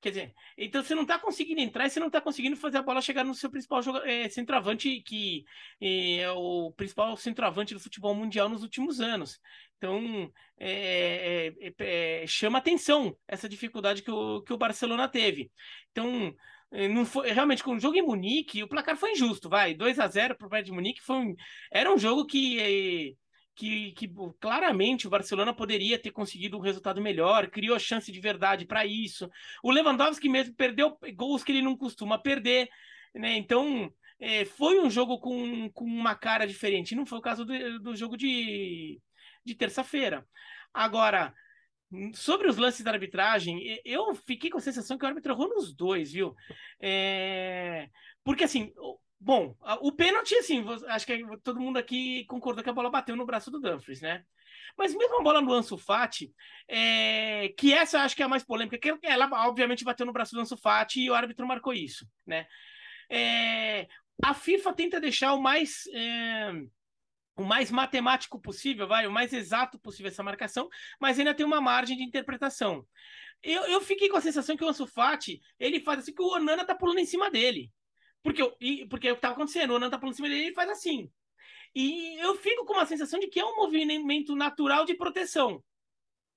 Quer dizer, então você não está conseguindo entrar e você não está conseguindo fazer a bola chegar no seu principal jogo, é, centroavante, que é o principal centroavante do futebol mundial nos últimos anos. Então, é, é, é, é chama atenção essa dificuldade que o, que o Barcelona teve. Então, é, não foi, realmente, com o jogo em Munique, o placar foi injusto, vai, 2 a 0 para o Bayern de Munique, foi um, era um jogo que que, que, claramente o Barcelona poderia ter conseguido um resultado melhor, criou chance de verdade para isso. O Lewandowski mesmo perdeu gols que ele não costuma perder, né? Então é, foi um jogo com, com uma cara diferente. Não foi o caso do, do jogo de, de terça-feira. Agora, sobre os lances da arbitragem, eu fiquei com a sensação que o árbitro errou nos dois, viu? É... Porque assim, Bom, o pênalti, assim, acho que todo mundo aqui concordou que a bola bateu no braço do Dumfries, né? Mas mesmo a bola no Ansu Fati, é... que essa acho que é a mais polêmica, que ela obviamente bateu no braço do Ansu Fati e o árbitro marcou isso, né? É... A FIFA tenta deixar o mais... É... O mais matemático possível, vai, o mais exato possível essa marcação, mas ainda tem uma margem de interpretação. Eu, eu fiquei com a sensação que o Ansu Fati, ele faz assim que o Onana tá pulando em cima dele. Porque, e, porque é o que estava acontecendo, o Onan tá por cima dele e faz assim. E eu fico com uma sensação de que é um movimento natural de proteção.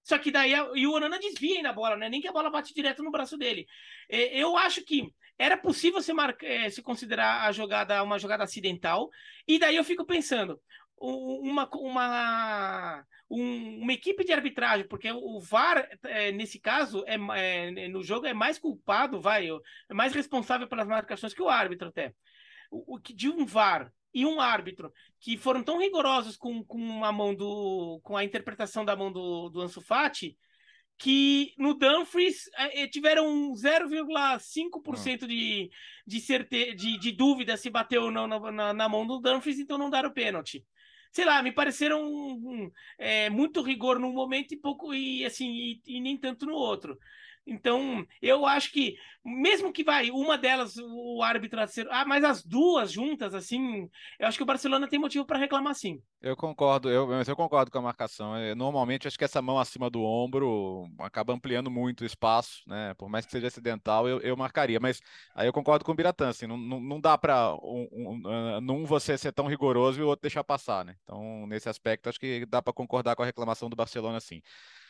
Só que daí e o Onana desvia na bola, né? Nem que a bola bate direto no braço dele. Eu acho que era possível se, marcar, é, se considerar a jogada uma jogada acidental. E daí eu fico pensando, uma, uma, um, uma equipe de arbitragem, porque o VAR, é, nesse caso, é, é, no jogo é mais culpado, vai, é mais responsável pelas marcações que o árbitro até. O, o de um VAR e um árbitro que foram tão rigorosos com, com a mão do com a interpretação da mão do, do Ansu Fati, que no Dumfries é, é tiveram 0,5% de, de, certe... de, de dúvida se bateu na, na, na, mão do Dumfries, então não deram pênalti sei lá, me pareceram é, muito rigor num momento e pouco e assim e, e, nem tanto no outro. Então, eu acho que, mesmo que vai, uma delas, o árbitro, ah, mas as duas juntas, assim, eu acho que o Barcelona tem motivo para reclamar sim. Eu concordo, eu, mas eu concordo com a marcação. Eu, normalmente, acho que essa mão acima do ombro acaba ampliando muito o espaço, né? Por mais que seja acidental, eu, eu marcaria. Mas aí eu concordo com o Biratã, assim, não, não, não dá para um, um, ah, você ser tão rigoroso e o outro deixar passar, né? Então, nesse aspecto, acho que dá para concordar com a reclamação do Barcelona, sim.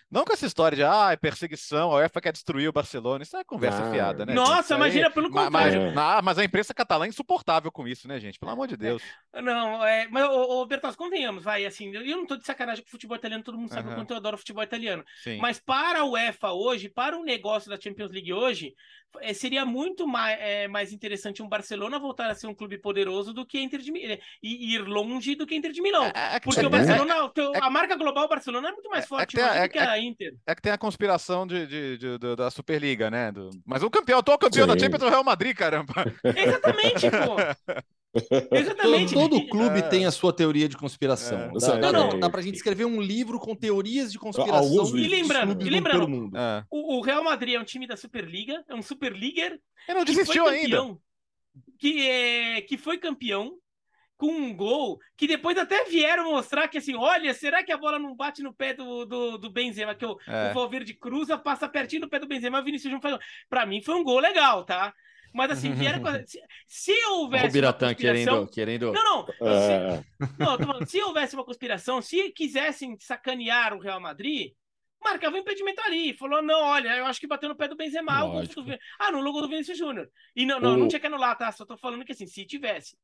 Não com essa história de ah, é perseguição, a UEFA quer destruir o Barcelona. Isso é conversa ah, fiada, né? Nossa, imagina pelo contrário. Mas, mas, mas, a imprensa catalã é insuportável com isso, né, gente? Pelo amor de Deus. Não, é, mas, ô, ô Bertozzi, convenhamos, vai, assim, eu não tô de sacanagem com o futebol italiano, todo mundo sabe uhum. o quanto eu adoro o futebol italiano. Sim. Mas para a UEFA hoje, para o negócio da Champions League hoje, é, seria muito mais, é, mais interessante um Barcelona voltar a ser um clube poderoso do que Inter de Milão. E ir longe do que Inter de Milão. É, é porque o Barcelona, é, a marca global Barcelona é muito mais forte do que a Inter. É que tem a conspiração de, de, de, de da Superliga, né? Do... Mas o campeão, atual campeão Sim. da Champions é o Real Madrid, caramba. Exatamente, pô. (laughs) Exatamente. Todo, todo clube é. tem a sua teoria de conspiração. É. Dá, dá, não, dá pra gente escrever um livro com teorias de conspiração. E lembrando, e lembrando é. o, o, Real Madrid é um time da Superliga, é um Superliga. Ele não desistiu ainda. Que, é, que foi campeão com um gol que depois até vieram mostrar que assim, olha, será que a bola não bate no pé do, do, do Benzema? Que o, é. o Valverde cruza, passa pertinho do pé do Benzema, o Vinícius Júnior faz. Pra mim foi um gol legal, tá? Mas assim, (laughs) vieram com... se, se houvesse. O Biratã querendo, querendo. Não, não. É... Se, não falando, se houvesse uma conspiração, se quisessem sacanear o Real Madrid, marcava um impedimento ali. Falou, não, olha, eu acho que bateu no pé do Benzema. Do... Ah, no logo do Vinícius Júnior. E não, não, o... não tinha que anular, tá? Só tô falando que assim, se tivesse.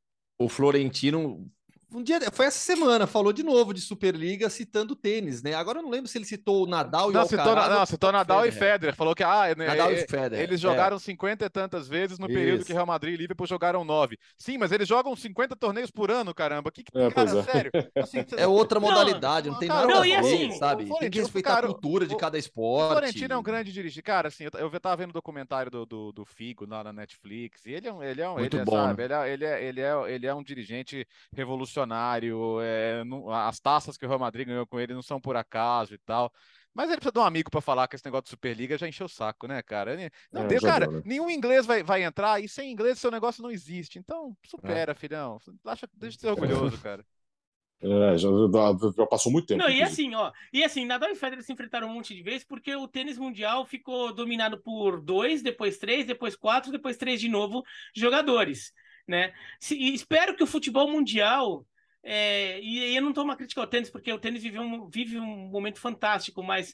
O Florentino um dia, foi essa semana, falou de novo de Superliga citando tênis, né? Agora eu não lembro se ele citou o Nadal não, e o citou, Alcaraz. Não, citou Nadal Federer. e Federer. Falou que ah, né, Nadal e Federer, eles jogaram é. 50 e tantas vezes no Isso. período que Real Madrid e Liverpool jogaram nove. Sim, mas eles jogam 50 torneios por ano, caramba. Que, que é, cara, é. sério? Assim, (laughs) é outra modalidade, não, não tem cara, nada não, a ver, assim, sabe? Tem que respeitar cara, a cultura de cada esporte. O Florentino é um grande dirigente. Cara, assim, eu, eu tava vendo o documentário do, do, do Figo lá na Netflix, e ele é um, ele é um, Muito ele bom, sabe, né? ele, é, ele, é, ele é um dirigente revolucionário, é, não, as taças que o Real Madrid ganhou com ele não são por acaso e tal. Mas ele precisa de um amigo para falar que esse negócio de Superliga já encheu o saco, né, cara? Não, é, deu, cara, deu, né? nenhum inglês vai, vai entrar e sem inglês seu negócio não existe. Então, supera, é. filhão. Acha, deixa de ser orgulhoso, cara. É, já, já, passou muito tempo. Não, e assim, ó, e assim, Nadal e Federer se enfrentaram um monte de vezes porque o tênis mundial ficou dominado por dois, depois três, depois quatro, depois três de novo jogadores, né? Se, espero que o futebol mundial é, e, eu não estou uma crítica ao tênis, porque o tênis vive um, vive um momento fantástico, mas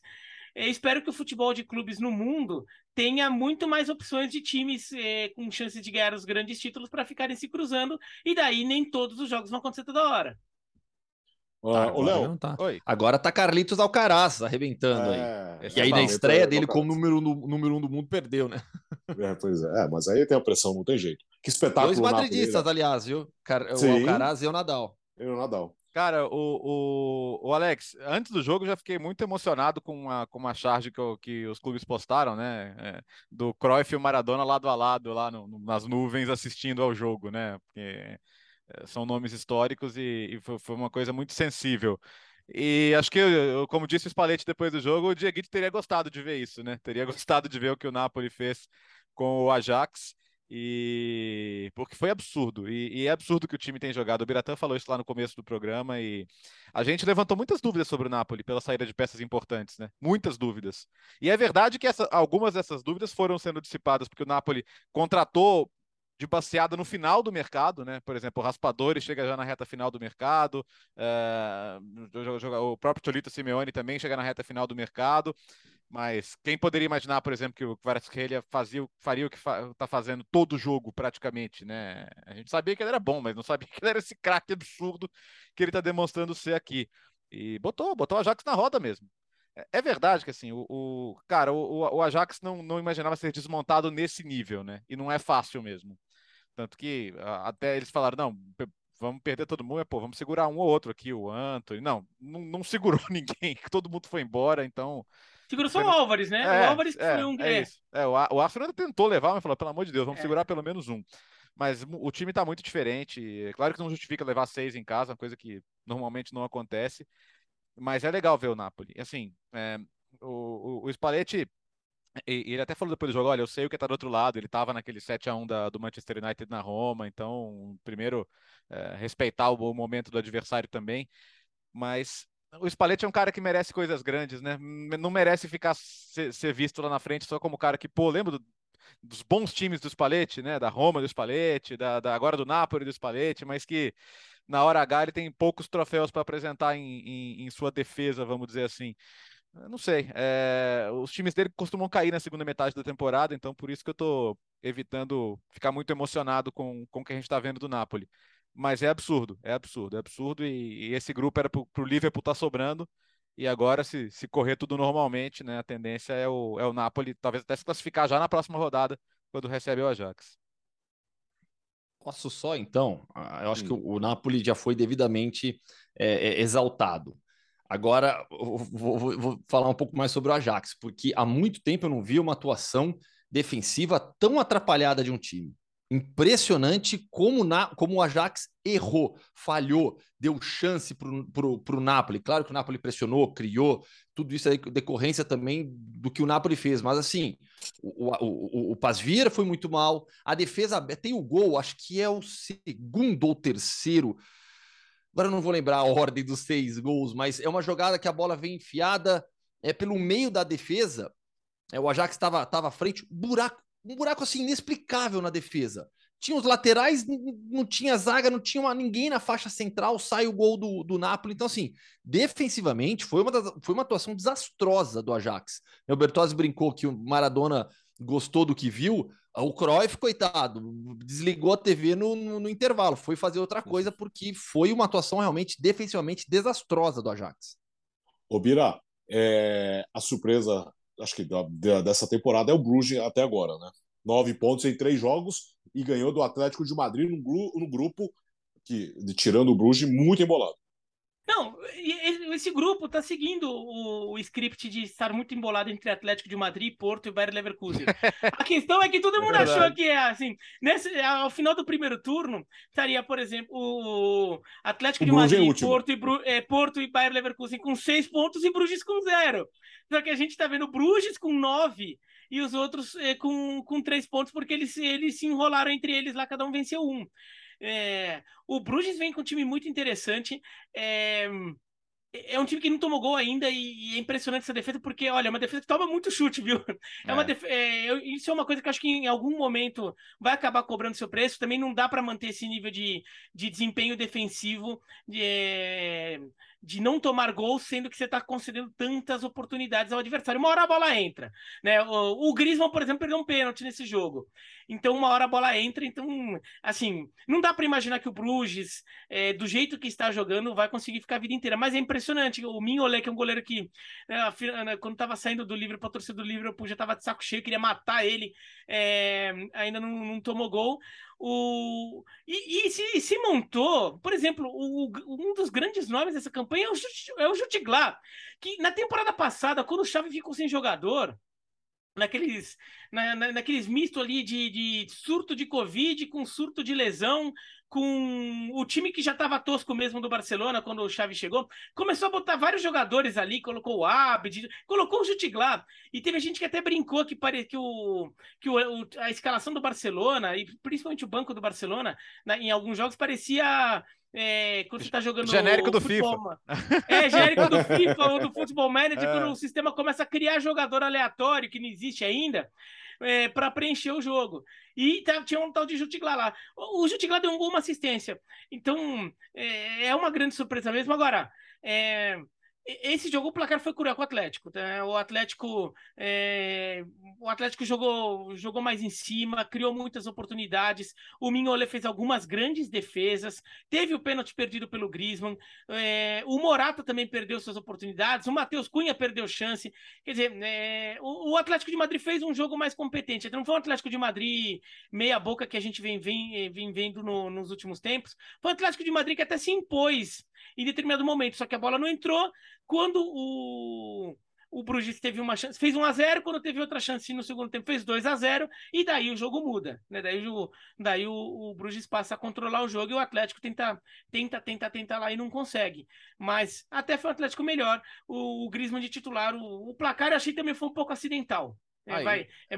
é, espero que o futebol de clubes no mundo tenha muito mais opções de times é, com chances de ganhar os grandes títulos para ficarem se cruzando, e daí nem todos os jogos vão acontecer toda hora. Tá, o Léo, tá. agora tá Carlitos Alcaraz arrebentando é, aí. E aí na estreia dele como número, número um do mundo perdeu, né? É, pois é. é, mas aí tem a pressão, não tem jeito. Que espetáculo. Dois madridistas, aliás, viu? O Alcaraz e o Nadal. E o Nadal. Cara, o, o, o, Alex, antes do jogo já fiquei muito emocionado com uma, com uma charge que, que os clubes postaram, né? É, do Cruyff e o Maradona lado a lado, lá no, no, nas nuvens, assistindo ao jogo, né? Porque é, são nomes históricos e, e foi, uma coisa muito sensível. E acho que, como disse o Spalletti depois do jogo, o Dieguito teria gostado de ver isso, né? Teria (laughs) gostado de ver o que o Napoli fez com o Ajax. E porque foi absurdo, e, e, é absurdo que o time tem jogado. O Biratã falou isso lá no começo do programa e a gente levantou muitas dúvidas sobre o Napoli pela saída de peças importantes, né? Muitas dúvidas. E é verdade que essa, algumas dessas dúvidas foram sendo dissipadas porque o Napoli contratou de passeada no final do mercado, né? Por exemplo, o Raspadori chega já na reta final do mercado, é, o próprio Tolito Simeone também chega na reta final do mercado. Mas quem poderia imaginar, por exemplo, que o Kvaratskhelia fazia, faria o que está fazendo todo jogo, praticamente, né? A gente sabia que ele era bom, mas não sabia (laughs) que ele era esse craque absurdo que ele está demonstrando ser aqui. E botou, botou o Ajax na roda mesmo. É, é verdade que, assim, o, o cara, o, o, Ajax não, não imaginava ser desmontado nesse nível, né? E não é fácil mesmo. Tanto que até eles falaram, não, vamos perder todo mundo, pô, vamos segurar um ou outro aqui, o Anthony. Não, não, não segurou (laughs) ninguém, todo mundo foi embora, então Segurou só o Álvares, né? É, o Álvares é, foi um. É, é. isso. É, o, o Arsenal tentou levar, mas falou, pelo amor de Deus, vamos é. segurar pelo menos um. Mas o time está muito diferente. Claro que não justifica levar seis em casa, uma coisa que normalmente não acontece. Mas é legal ver o Napoli. Assim, é, o, o, o Spalletti E, ele até falou depois do jogo, olha, eu sei o que tá do outro lado, ele tava naquele 7 a 1 da, do Manchester United na Roma, então, primeiro, é, respeitar o, o momento do adversário também, mas o Spalletti é um cara que merece coisas grandes, né? Não merece ficar ser, visto lá na frente só como cara que, pô, lembra do, dos bons times do Spalletti, né? Da Roma do Spalletti, da, da agora do Napoli do Spalletti, mas que na hora H ele tem poucos troféus para apresentar em, em, em, sua defesa, vamos dizer assim. Não sei. É, os times dele costumam cair na segunda metade da temporada, então por isso que eu estou evitando ficar muito emocionado com, com o que a gente está vendo do Napoli. Mas é absurdo, é absurdo, é absurdo. E, e esse grupo era para o Liverpool estar tá sobrando. E agora, se, se correr tudo normalmente, né, a tendência é o, é o Napoli talvez até se classificar já na próxima rodada, quando recebe o Ajax. Posso só, então? Ah, eu acho hum. que o, o Napoli já foi devidamente é, é, exaltado. Agora, vou, vou, vou, falar um pouco mais sobre o Ajax, porque há muito tempo eu não vi uma atuação defensiva tão atrapalhada de um time. Impressionante como, na, como o Ajax errou, falhou, deu chance para o Napoli. Claro que o Napoli pressionou, criou, tudo isso é decorrência também do que o Napoli fez. Mas assim, o, o, o, o foi muito mal, a defesa tem o gol, acho que é o segundo ou terceiro Agora eu não vou lembrar a ordem dos seis gols, mas é uma jogada que a bola vem enfiada é pelo meio da defesa. É, o Ajax estava à frente, buraco, um buraco assim inexplicável na defesa. Tinha os laterais, não tinha zaga, não tinha uma, ninguém na faixa central, sai o gol do, do Napoli. Então, assim, defensivamente foi uma, das, foi uma atuação desastrosa do Ajax. O Bertozzi brincou que o Maradona gostou do que viu. O Cruyff, coitado, desligou a TV no, no, no, intervalo, foi fazer outra coisa porque foi uma atuação realmente defensivamente desastrosa do Ajax. Ô Bira, é, a surpresa, acho que da, dessa temporada é o Bruges até agora, né? Nove pontos em três jogos e ganhou do Atlético de Madrid no, no grupo que, tirando o Bruges, muito embolado. Não, esse grupo está seguindo o, o, script de estar muito embolado entre Atlético de Madrid, Porto e Bayern Leverkusen. A (laughs) questão é que todo mundo é achou que é assim. Nesse, ao final do primeiro turno, estaria, por exemplo, o Atlético o de Bruges Madrid, é Porto, e Bru, é, Porto e Bayern Leverkusen com seis pontos e Bruges com zero. Só que a gente está vendo Bruges com nove e os outros é, com, com três pontos, porque eles, eles se enrolaram entre eles lá, cada um venceu um. É, o Bruges vem com um time muito interessante. É, é um time que não tomou gol ainda e, é impressionante essa defesa, porque, olha, é uma defesa que toma muito chute, viu? É, (laughs) é. Uma def... é, isso é uma coisa que eu acho que em algum momento vai acabar cobrando seu preço. Também não dá para manter esse nível de, de desempenho defensivo. De, é de não tomar gol, sendo que você está concedendo tantas oportunidades ao adversário. Uma hora a bola entra, né? O, o Griezmann, por exemplo, perdeu um pênalti nesse jogo. Então, uma hora a bola entra. Então, assim, não dá para imaginar que o Bruges, é, do jeito que está jogando, vai conseguir ficar a vida inteira. Mas é impressionante. O Mignolet, que é um goleiro que, né, né quando estava saindo do livro para torcer do Liverpool, já estava de saco cheio, queria matar ele, é, ainda não, não tomou gol. O... E, e se, se, montou, por exemplo, o, um dos grandes nomes dessa campanha é o, é o Jutiglar, que na temporada passada, quando o Xavi ficou sem jogador, naqueles, na, na, naqueles misto ali de, de surto de Covid com surto de lesão, com o time que já estava tosco mesmo do Barcelona quando o Xavi chegou, começou a botar vários jogadores ali, colocou o Abed, colocou o Jutiglar, e teve gente que até brincou que, pare... que, o... que o... a escalação do Barcelona, e principalmente o banco do Barcelona, na... em alguns jogos parecia é, quando você está jogando genérico do futebol, FIFA. É, genérico do FIFA ou do Futebol Manager, (laughs) é. quando o sistema começa a criar jogador aleatório que não existe ainda é, para preencher o jogo. E tá, tinha um tal de Jutiglar lá. O Jutiglar deu um gol, uma assistência. Então, é, é uma grande surpresa mesmo. Agora, é, esse jogo o placar foi cruel com o Atlético. Tá? O Atlético, é... o Atlético jogou, jogou mais em cima, criou muitas oportunidades. O Mignolet fez algumas grandes defesas. Teve o pênalti perdido pelo Griezmann. É... O Morata também perdeu suas oportunidades. O Matheus Cunha perdeu chance. Quer dizer, é... o, o, Atlético de Madrid fez um jogo mais competente. Não foi um Atlético de Madrid meia boca que a gente vem, vem, vem vendo no, nos últimos tempos. Foi um Atlético de Madrid que até se impôs em determinado momento, só que a bola não entrou. Quando o, o Bruges teve uma chance, fez 1 a 0 quando teve outra chance no segundo tempo fez 2 a 0 e daí o jogo muda, né? Daí o, daí o, o Bruges passa a controlar o jogo e o Atlético tenta, tenta, tenta, tenta lá e não consegue. Mas até foi o Atlético melhor. O, o Griezmann de titular, o, o placar eu achei também foi um pouco acidental. É, vai, é,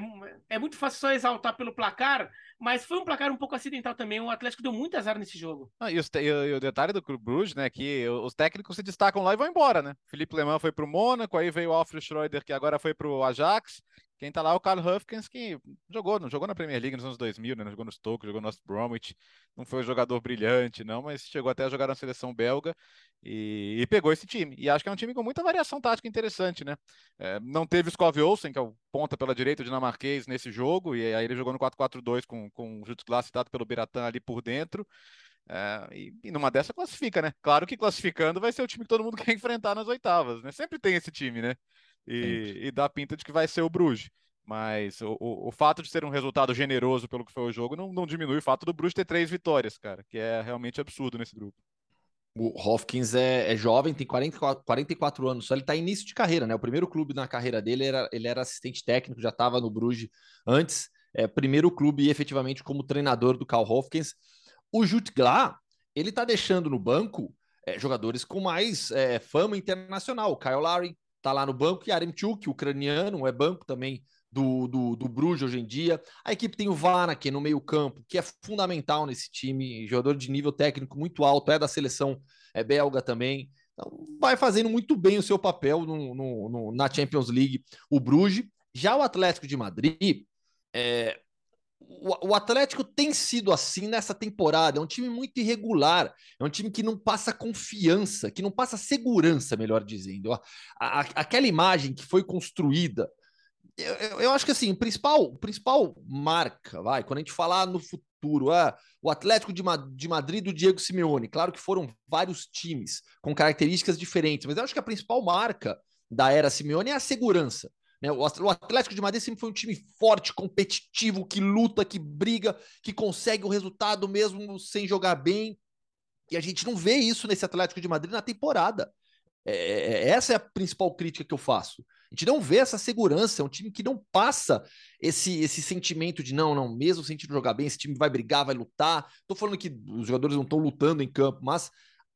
é, muito fácil só exaltar pelo placar, mas foi um placar um pouco acidental também. O Atlético deu muito azar nesse jogo. Ah, e, os, e, e, o detalhe do Clube Bruges, né, que os técnicos se destacam lá e vão embora, né? Felipe Lemão foi para o Mônaco, aí veio o Alfred Schroeder, que agora foi para o Ajax. Quem tá lá é o Carl Huffkins, que jogou, não jogou na Premier League nos anos 2000, né? Jogou no Stoke, jogou no West Bromwich. Não foi um jogador brilhante, não, mas chegou até a jogar na seleção belga e, e pegou esse time. E acho que é um time com muita variação tática interessante, né? É, não teve Skov Olsen, que é o ponta pela direita, dinamarquês, nesse jogo, e aí ele jogou no 4-4-2 com, com o Jutglas citado pelo Biratan ali por dentro. É, e, e, numa dessa classifica, né? Claro que classificando vai ser o time que todo mundo (laughs) quer enfrentar nas oitavas, né? Sempre tem esse time, né? E, e dá pinta de que vai ser o Bruges. Mas o, o, o, fato de ser um resultado generoso pelo que foi o jogo não, não diminui o fato do Bruges ter três vitórias, cara, que é realmente absurdo nesse grupo. O Hopkins é, é, jovem, tem 44, 44 anos, só ele está início de carreira, né? O primeiro clube na carreira dele era ele era assistente técnico, já estava no Bruges antes. É, primeiro clube efetivamente como treinador do Carl Hopkins. O Jutgla, ele está deixando no banco é, jogadores com mais é, fama internacional. O Kyle Lowry, tá lá no banco, e Aremchuk, ucraniano, é banco também do, do, do Bruges hoje em dia. A equipe tem o Vanaken no meio campo, que é fundamental nesse time, jogador de nível técnico muito alto, é da seleção é belga também. Então, vai fazendo muito bem o seu papel no, no, no na Champions League, o Bruges. Já o Atlético de Madrid, é, o, Atlético tem sido assim nessa temporada. É um time muito irregular. É um time que não passa confiança, que não passa segurança, melhor dizendo. A, a, aquela imagem que foi construída. Eu, eu, acho que assim, o principal, principal marca, vai, quando a gente falar no futuro, ah, o Atlético de, de Madrid do Diego Simeone. Claro que foram vários times com características diferentes, mas eu acho que a principal marca da era Simeone é a segurança. Né? O Atlético de Madrid sempre foi um time forte, competitivo, que luta, que briga, que consegue o resultado mesmo sem jogar bem. E a gente não vê isso nesse Atlético de Madrid na temporada. É, é, é, essa é a principal crítica que eu faço. A gente não vê essa segurança, é um time que não passa esse, esse sentimento de não, não, mesmo sem jogar bem, esse time vai brigar, vai lutar. Tô falando que os jogadores não estão lutando em campo, mas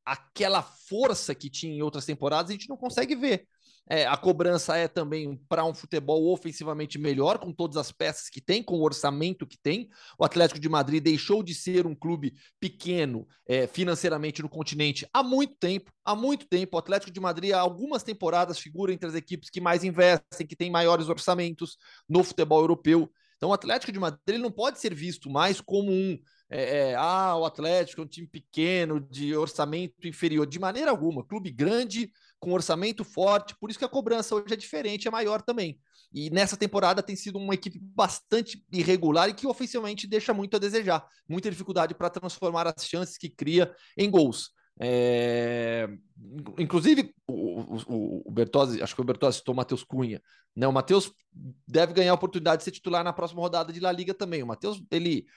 aquela força que tinha em outras temporadas a gente não consegue ver. É, a cobrança é também para um futebol ofensivamente melhor, com todas as peças que tem, com o orçamento que tem. O Atlético de Madrid deixou de ser um clube pequeno é, financeiramente no continente há muito tempo. Há muito tempo. O Atlético de Madrid, há algumas temporadas, figura entre as equipes que mais investem, que têm maiores orçamentos no futebol europeu. Então, o Atlético de Madrid não pode ser visto mais como um é, é, ah, o Atlético é um time pequeno, de orçamento inferior, de maneira alguma. Clube grande, com orçamento forte, por isso que a cobrança hoje é diferente, é maior também. E nessa temporada tem sido uma equipe bastante irregular e que ofensivamente deixa muito a desejar, muita dificuldade para transformar as chances que cria em gols. É... Inclusive, o, o, o Bertozzi, acho que o Bertozzi citou o Matheus Cunha. Né? O Matheus deve ganhar a oportunidade de ser titular na próxima rodada de La Liga também. O Matheus, ele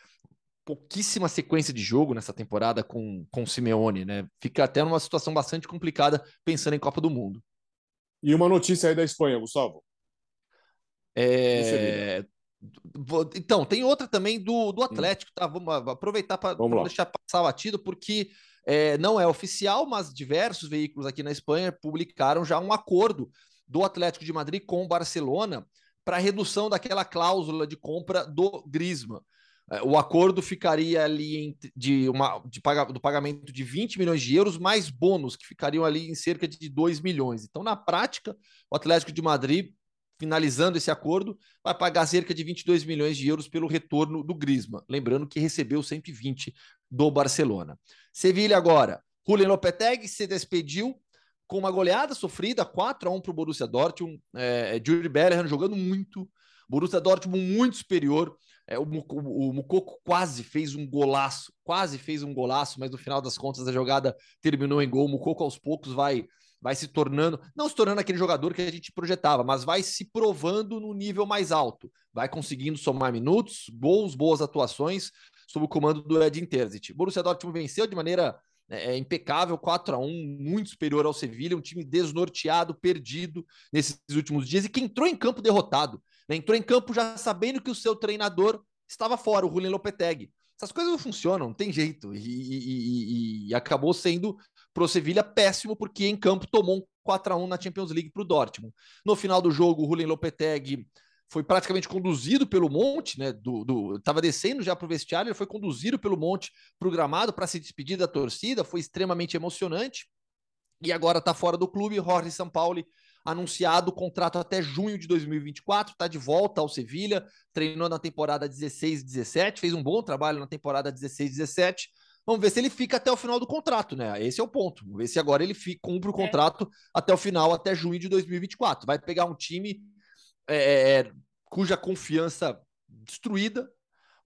pouquíssima sequência de jogo nessa temporada com, com o Simeone, né? Fica até numa situação bastante complicada pensando em Copa do Mundo. E uma notícia aí da Espanha, Gustavo. É... Então, tem outra também do, do hum. Atlético, tá? Vamos aproveitar para deixar passar o batido, porque é, não é oficial, mas diversos veículos aqui na Espanha publicaram já um acordo do Atlético de Madrid com o Barcelona para redução daquela cláusula de compra do Griezmann. É, o acordo ficaria ali de uma, de paga, do pagamento de 20 milhões de euros, mais bônus, que ficariam ali em cerca de 2 milhões. Então, na prática, o Atlético de Madrid, finalizando esse acordo, vai pagar cerca de 22 milhões de euros pelo retorno do Griezmann. Lembrando que recebeu 120 do Barcelona. Sevilha agora. Julian Lopetegui se despediu com uma goleada sofrida, 4 a 1 para o Borussia Dortmund. É, Jury Bellingham jogando muito. Borussia Dortmund muito superior. É, o, o, o Mukoko quase fez um golaço, quase fez um golaço, mas no final das contas a jogada terminou em gol. O Mukoko aos poucos vai vai se tornando, não se tornando aquele jogador que a gente projetava, mas vai se provando no nível mais alto, vai conseguindo somar minutos, gols, boas atuações sob o comando do Edin Terzic. Borussia Dortmund venceu de maneira é, é impecável, 4 a 1 muito superior ao Sevilha, um time desnorteado, perdido nesses últimos dias e que entrou em campo derrotado. Né? Entrou em campo já sabendo que o seu treinador estava fora, o Julian Lopetegui. Essas coisas não funcionam, não tem jeito. E, e, e, e acabou sendo pro Sevilha péssimo, porque em campo tomou um 4 a 1 na Champions League para o Dortmund. No final do jogo, o Julian Lopetegui foi praticamente conduzido pelo Monte, né? Do, do tava descendo já para o vestiário, ele foi conduzido pelo Monte para o gramado para se despedir da torcida, foi extremamente emocionante. E agora está fora do clube, Jorge Sampaoli anunciado o contrato até junho de 2024, está de volta ao Sevilha, treinou na temporada 16-17, fez um bom trabalho na temporada 16-17. Vamos ver se ele fica até o final do contrato, né? Esse é o ponto. Vamos ver se agora ele fica, cumpre o é. contrato é. até o final, até junho de 2024. Vai pegar um time é, é, é, cuja confiança destruída,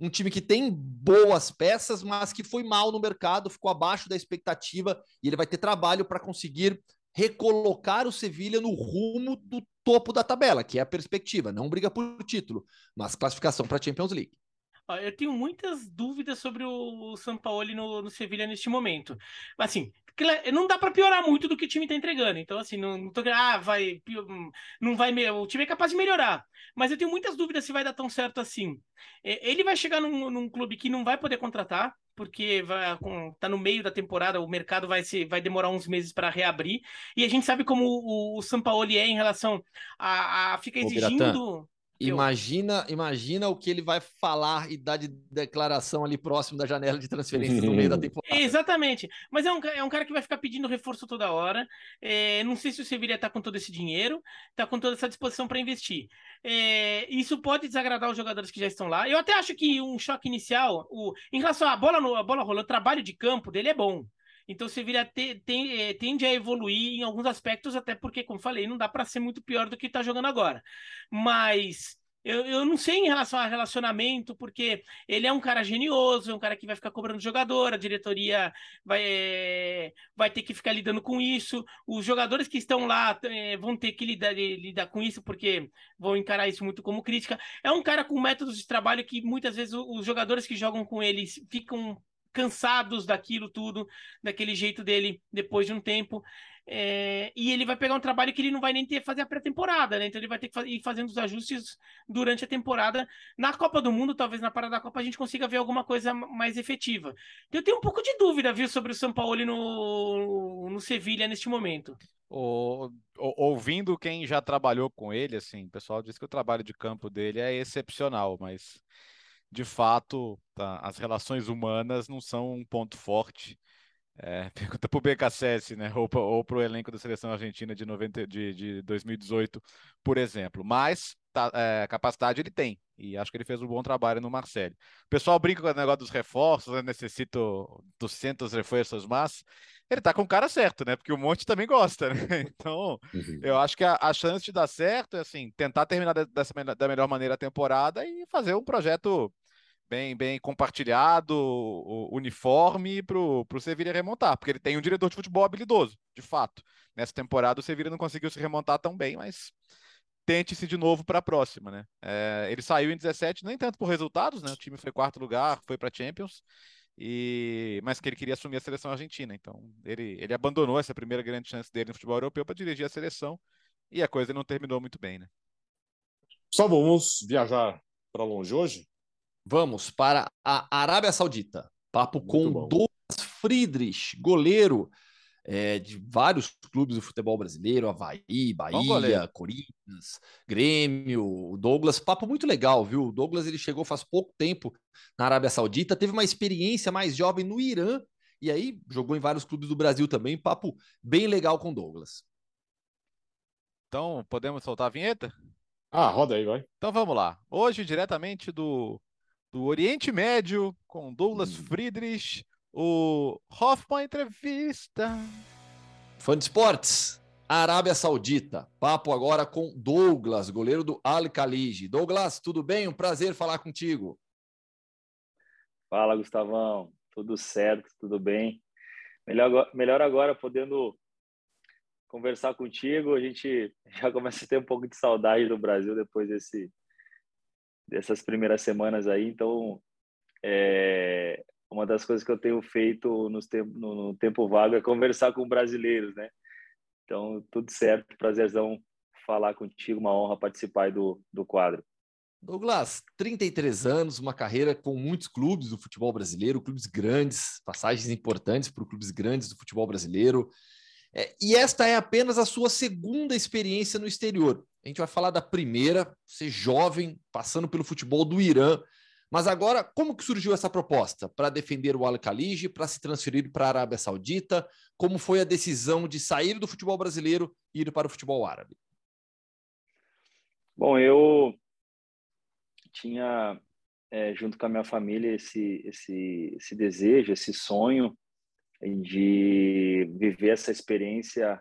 um time que tem boas peças, mas que foi mal no mercado, ficou abaixo da expectativa e ele vai ter trabalho para conseguir recolocar o Sevilha no rumo do topo da tabela, que é a perspectiva. Não briga por título, mas classificação para a Champions League. Eu tenho muitas dúvidas sobre o São Paulo no, no Sevilha neste momento. Assim, não dá para piorar muito do que o time está entregando. Então, assim, não, não tô ah, vai, não vai, o time é capaz de melhorar. Mas eu tenho muitas dúvidas se vai dar tão certo assim. Ele vai chegar num, num clube que não vai poder contratar, porque vai, tá no meio da temporada, o mercado vai, se, vai demorar uns meses para reabrir. E a gente sabe como o, o São Paulo é em relação a, a fica exigindo. Imagina, imagina o que ele vai falar e dar de declaração ali próximo da janela de transferência no meio da temporada. Exatamente. Mas é um, é um cara que vai ficar pedindo reforço toda hora. É, não sei se o Sevilha está com todo esse dinheiro, está com toda essa disposição para investir. É, isso pode desagradar os jogadores que já estão lá. Eu até acho que um choque inicial, o, em relação à bola, no, a bola rolando, o trabalho de campo dele é bom. Então o Sevilha te, tem, é, tende a evoluir em alguns aspectos, até porque, como falei, não dá para ser muito pior do que está jogando agora. Mas eu, eu não sei em relação a relacionamento, porque ele é um cara genioso, é um cara que vai ficar cobrando jogador, a diretoria vai, é, vai ter que ficar lidando com isso. Os jogadores que estão lá é, vão ter que lidar, lidar com isso, porque vão encarar isso muito como crítica. É um cara com métodos de trabalho que muitas vezes os jogadores que jogam com ele ficam cansados daquilo tudo, daquele jeito dele depois de um tempo. É, e ele vai pegar um trabalho que ele não vai nem ter fazer a pré-temporada, né? Então ele vai ter que ir fazendo os ajustes durante a temporada. Na Copa do Mundo, talvez na parada da Copa, a gente consiga ver alguma coisa mais efetiva. Então, eu tenho um pouco de dúvida, viu, sobre o São Paulo no, no Sevilha neste momento. O, ouvindo quem já trabalhou com ele, assim, o pessoal diz que o trabalho de campo dele é excepcional, mas de fato, tá, as relações humanas não são um ponto forte. É, (laughs) pergunta para o BKSS, né? Ou, para o elenco da seleção argentina de, 90, de, de 2018, por exemplo. Mas tá, é, capacidade ele tem. E acho que ele fez um bom trabalho no Marcelo. O pessoal brinca com o negócio dos reforços, né? necessito 200 reforços, mas ele tá com o cara certo, né? Porque o Monte também gosta, né? (laughs) Então, uhum. eu acho que a, a, chance de dar certo é assim, tentar terminar dessa, da melhor maneira a temporada e fazer um projeto bem, bem compartilhado, uniforme para o Sevilla remontar, porque ele tem um diretor de futebol habilidoso, de fato. Nessa temporada o Sevilla não conseguiu se remontar tão bem, mas tente-se de novo para a próxima, né? É, ele saiu em 17, nem tanto por resultados, né? O time foi quarto lugar, foi para Champions, e mas que ele queria assumir a seleção argentina. Então ele, ele abandonou essa primeira grande chance dele no futebol europeu para dirigir a seleção e a coisa não terminou muito bem, né? Só vamos viajar para longe hoje? Vamos para a Arábia Saudita. Papo Muito com bom. Douglas Friedrich, goleiro é, de vários clubes do futebol brasileiro, Havaí, Bahia, Corinthians, Grêmio, o Douglas, papo muito legal, viu? O Douglas ele chegou faz pouco tempo na Arábia Saudita, teve uma experiência mais jovem no Irã e aí jogou em vários clubes do Brasil também, papo bem legal com o Douglas. Então, podemos soltar a vinheta? Ah, roda aí, vai. Então vamos lá. Hoje, diretamente do do Oriente Médio, com Douglas hum. Friedrich, o Hoffman Entrevista. Fã de esportes, Arábia Saudita. Papo agora com Douglas, goleiro do Al Khalij. Douglas, tudo bem? Um prazer falar contigo. Fala, Gustavão. Tudo certo, tudo bem. Melhor, melhor agora podendo conversar contigo. A gente (laughs) já começa a ter um pouco de saudade do Brasil depois desse dessas primeiras semanas aí. Então, é, uma das coisas que eu tenho feito nos tempo, no, no, tempo vago é conversar com brasileiros, né? Então, tudo certo, prazerzão falar contigo, uma honra participar do, do quadro. Douglas, 33 anos, uma carreira com muitos clubes do futebol brasileiro, clubes grandes, passagens importantes para clubes grandes do futebol brasileiro. É, e esta é apenas a sua segunda experiência no exterior. A gente vai falar da primeira, ser jovem, passando pelo futebol do Irã. Mas agora, como que surgiu essa proposta para defender o Al-Khalij, para se transferir para a Arábia Saudita? Como foi a decisão de sair do futebol brasileiro e ir para o futebol árabe? Bom, eu tinha é, junto com a minha família esse esse esse desejo, esse sonho de viver essa experiência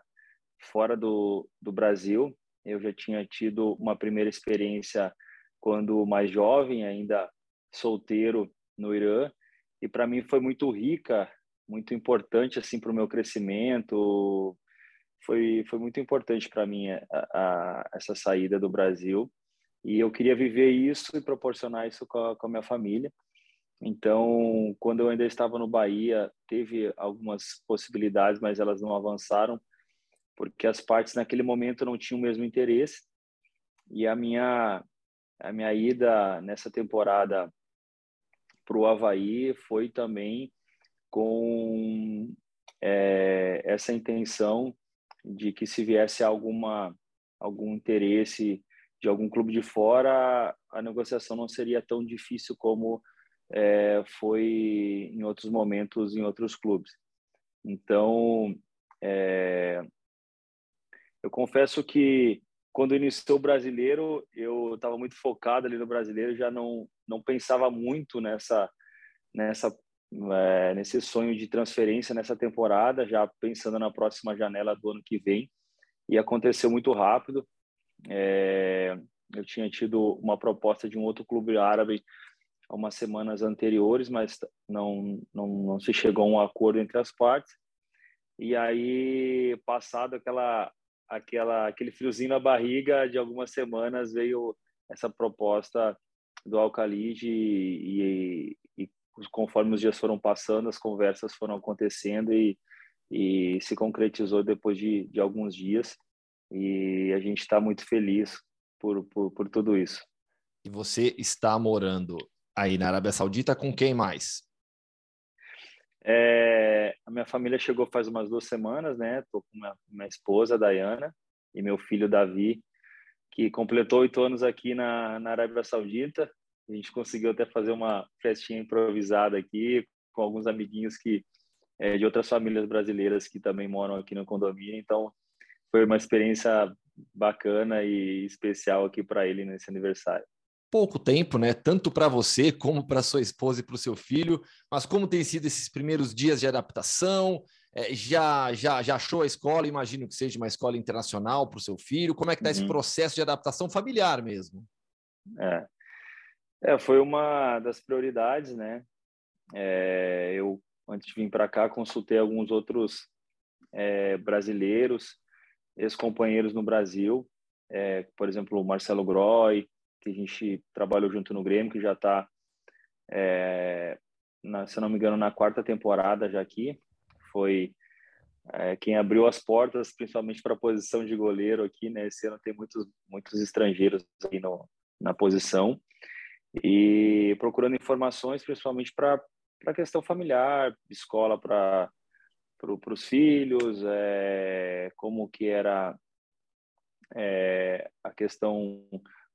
fora do, do Brasil. Eu já tinha tido uma primeira experiência quando mais jovem, ainda solteiro no Irã, e para mim foi muito rica, muito importante assim para o meu crescimento. Foi foi muito importante para mim a, a, essa saída do Brasil e eu queria viver isso e proporcionar isso com a, com a minha família. Então, quando eu ainda estava no Bahia, teve algumas possibilidades, mas elas não avançaram, porque as partes naquele momento não tinham o mesmo interesse. E a minha a minha ida nessa temporada para o Havaí foi também com é, essa intenção de que se viesse alguma algum interesse de algum clube de fora, a negociação não seria tão difícil como é, foi em outros momentos em outros clubes. Então, é, eu confesso que quando iniciou o brasileiro, eu estava muito focado ali no brasileiro, já não não pensava muito nessa nessa é, nesse sonho de transferência nessa temporada, já pensando na próxima janela do ano que vem. E aconteceu muito rápido. É, eu tinha tido uma proposta de um outro clube árabe umas semanas anteriores, mas não, não, não se chegou a um acordo entre as partes. E aí, passado aquela, aquela, aquele friozinho na barriga de algumas semanas, veio essa proposta do Alcalide e, e, e, conforme os dias foram passando, as conversas foram acontecendo e, e se concretizou depois de, de alguns dias. E a gente está muito feliz por, por, por tudo isso. E você está morando aí na Arábia Saudita com quem mais? É, a minha família chegou faz umas duas semanas, né? Tô com minha, minha esposa, Dayana, e meu filho, Davi, que completou oito anos aqui na, na Arábia Saudita. A gente conseguiu até fazer uma festinha improvisada aqui com alguns amiguinhos que é, de outras famílias brasileiras que também moram aqui no condomínio. Então, foi uma experiência bacana e especial aqui para ele nesse aniversário pouco tempo, né? Tanto para você como para sua esposa e para o seu filho. Mas como tem sido esses primeiros dias de adaptação? É, já, já, já achou a escola? Imagino que seja uma escola internacional para o seu filho. Como é que está uhum. esse processo de adaptação familiar mesmo? É. é foi uma das prioridades, né? É, eu antes de vir para cá consultei alguns outros é, brasileiros, ex-companheiros no Brasil, é, por exemplo, o Marcelo Groy, que a gente trabalhou junto no Grêmio, que já está, é, se não me engano, na quarta temporada já aqui. Foi é, quem abriu as portas, principalmente para a posição de goleiro aqui, né? Esse ano tem muitos, muitos estrangeiros aí no, na posição. E procurando informações, principalmente para a questão familiar, escola para para os filhos, é, como que era é, a questão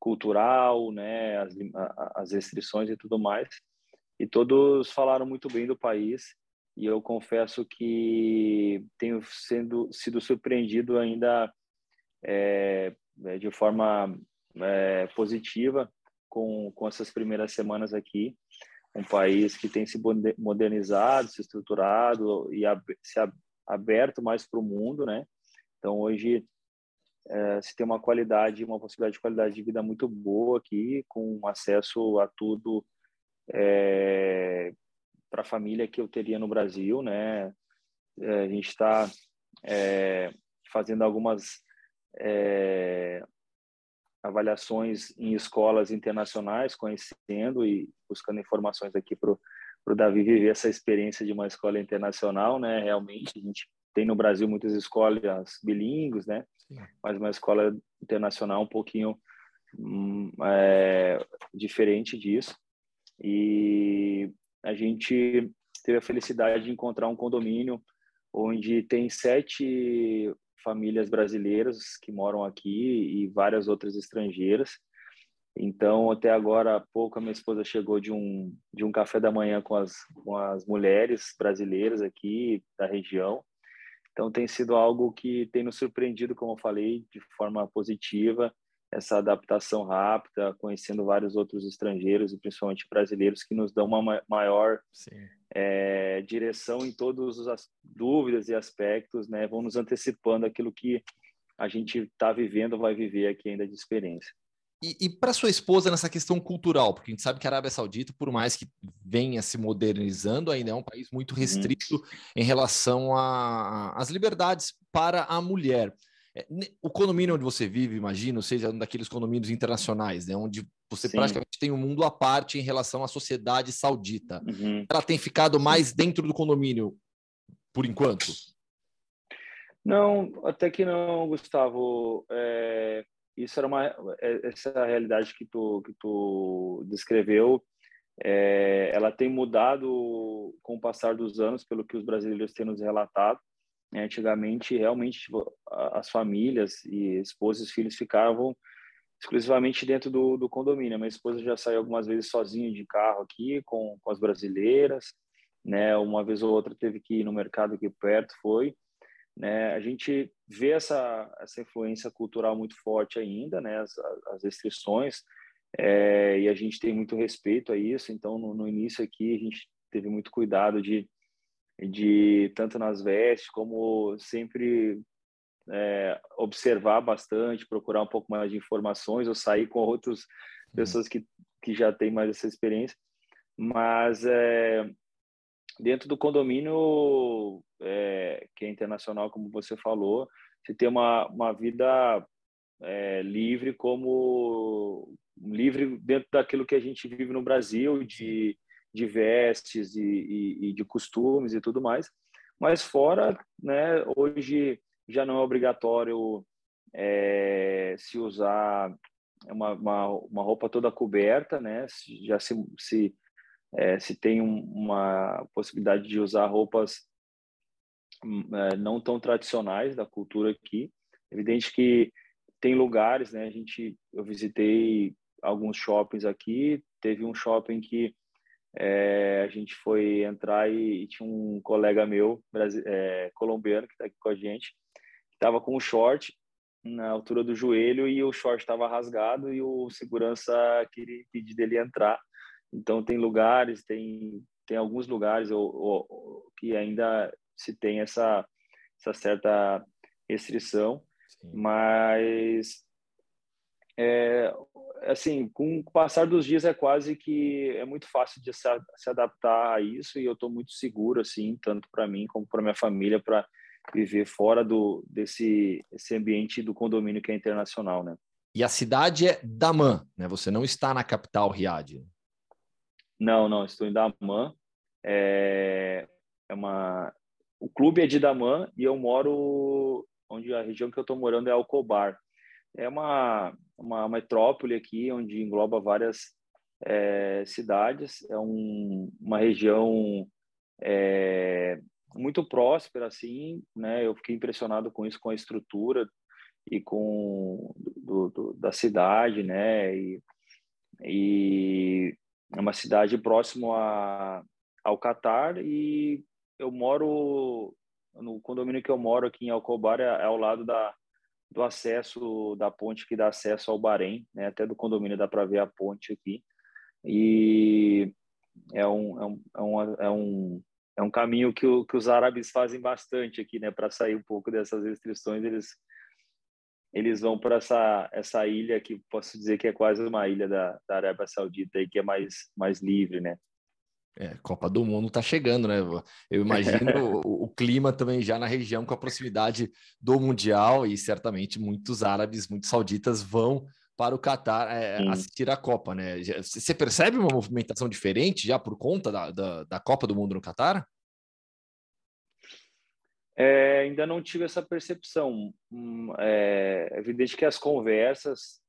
cultural, né, as, as restrições e tudo mais. E todos falaram muito bem do país e eu confesso que tenho sendo sido surpreendido ainda é, é, de forma é, positiva com, com essas primeiras semanas aqui. Um país que tem se modernizado, se estruturado e ab se aberto mais para o mundo, né? Então hoje é, se tem uma qualidade, uma possibilidade de qualidade de vida muito boa aqui, com acesso a tudo é, para a família que eu teria no Brasil, né? É, a gente está é, fazendo algumas é, avaliações em escolas internacionais, conhecendo e buscando informações aqui para o Davi viver essa experiência de uma escola internacional, né? Realmente, a gente tem no Brasil muitas escolas bilíngues, né? Sim. Mas uma escola internacional um pouquinho hum, é, diferente disso. E a gente teve a felicidade de encontrar um condomínio onde tem sete famílias brasileiras que moram aqui e várias outras estrangeiras. Então, até agora há pouco, a minha esposa chegou de um, de um café da manhã com as, com as mulheres brasileiras aqui da região. Então, tem sido algo que tem nos surpreendido, como eu falei, de forma positiva, essa adaptação rápida, conhecendo vários outros estrangeiros e principalmente brasileiros que nos dão uma maior é, direção em todas as dúvidas e aspectos, né? Vão nos antecipando aquilo que a gente está vivendo, vai viver aqui ainda de experiência. E, e para sua esposa nessa questão cultural, porque a gente sabe que a Arábia Saudita, por mais que venha se modernizando, ainda é um país muito uhum. restrito uhum. em relação às liberdades para a mulher. É, o condomínio onde você vive, imagino, seja um daqueles condomínios internacionais, né, onde você Sim. praticamente tem um mundo à parte em relação à sociedade saudita. Uhum. Ela tem ficado mais dentro do condomínio por enquanto? Não, até que não, Gustavo. É, isso era uma é, essa realidade que tu que tu descreveu. É, ela tem mudado com o passar dos anos pelo que os brasileiros têm nos relatado né? antigamente realmente tipo, as famílias e esposas e filhos ficavam exclusivamente dentro do, do condomínio. Minha esposa já saiu algumas vezes sozinha de carro aqui com, com as brasileiras né? Uma vez ou outra teve que ir no mercado aqui perto foi né? A gente vê essa, essa influência cultural muito forte ainda, né? as, as restrições, é, e a gente tem muito respeito a isso. Então, no, no, início aqui, a gente teve muito cuidado de, de tanto nas vestes, como sempre é, observar bastante, procurar um pouco mais de informações, ou sair com outras uhum. pessoas que, que já têm mais essa experiência. Mas é, dentro do condomínio é, que é internacional, como você falou, você tem uma, uma vida é, livre como livre dentro daquilo que a gente vive no Brasil de, de vestes e, e, e de costumes e tudo mais. Mas fora né hoje já não é obrigatório é, se usar uma, uma, uma, roupa toda coberta né já se, se é, se tem um, uma possibilidade de usar roupas hum, é, não tão tradicionais da cultura aqui. Evidente que tem lugares, né? A gente, eu visitei alguns shoppings aqui. Teve um shopping que é, a gente foi entrar e, e, tinha um colega meu, é, colombiano, que está aqui com a gente, que estava com um short na altura do joelho e o short estava rasgado e o segurança queria pedir dele entrar. Então tem lugares, tem tem alguns lugares ou, ou, que ainda se tem essa essa certa restrição, Sim. mas é, assim, com o passar dos dias é quase que é muito fácil de se, se adaptar a isso e eu estou muito seguro assim, tanto para mim como para minha família para viver fora do desse esse ambiente do condomínio que é internacional, né? E a cidade é Daman, né? Você não está na capital Riad. Não, não, estou em Daman. É, é uma, o clube é de Daman e eu moro onde a região que eu estou morando é Alcobar. É uma, uma metrópole aqui onde engloba várias é, cidades. É um, uma região é, muito próspera, assim, né? Eu fiquei impressionado com isso, com a estrutura e com do, do, da cidade, né? E, e é uma cidade próximo a, ao Catar e eu moro no condomínio que eu moro aqui em Alcobar é, é, ao lado da do acesso da ponte que dá acesso ao Bahrein, né? Até do condomínio dá para ver a ponte aqui e é um é um, é um, é um, é um caminho que, o, que os árabes fazem bastante aqui, né? Para sair um pouco dessas restrições, eles eles vão para essa essa ilha que posso dizer que é quase uma ilha da, da Arábia Saudita e que é mais mais livre, né? É, Copa do Mundo está chegando, né? Eu imagino (laughs) o, o, clima também já na região com a proximidade do Mundial e certamente muitos árabes, muitos sauditas vão para o Catar é, assistir a Copa, né? Você percebe uma movimentação diferente já por conta da, da, da Copa do Mundo no Catar? É, ainda não tive essa percepção. Hum, é evidente que as conversas,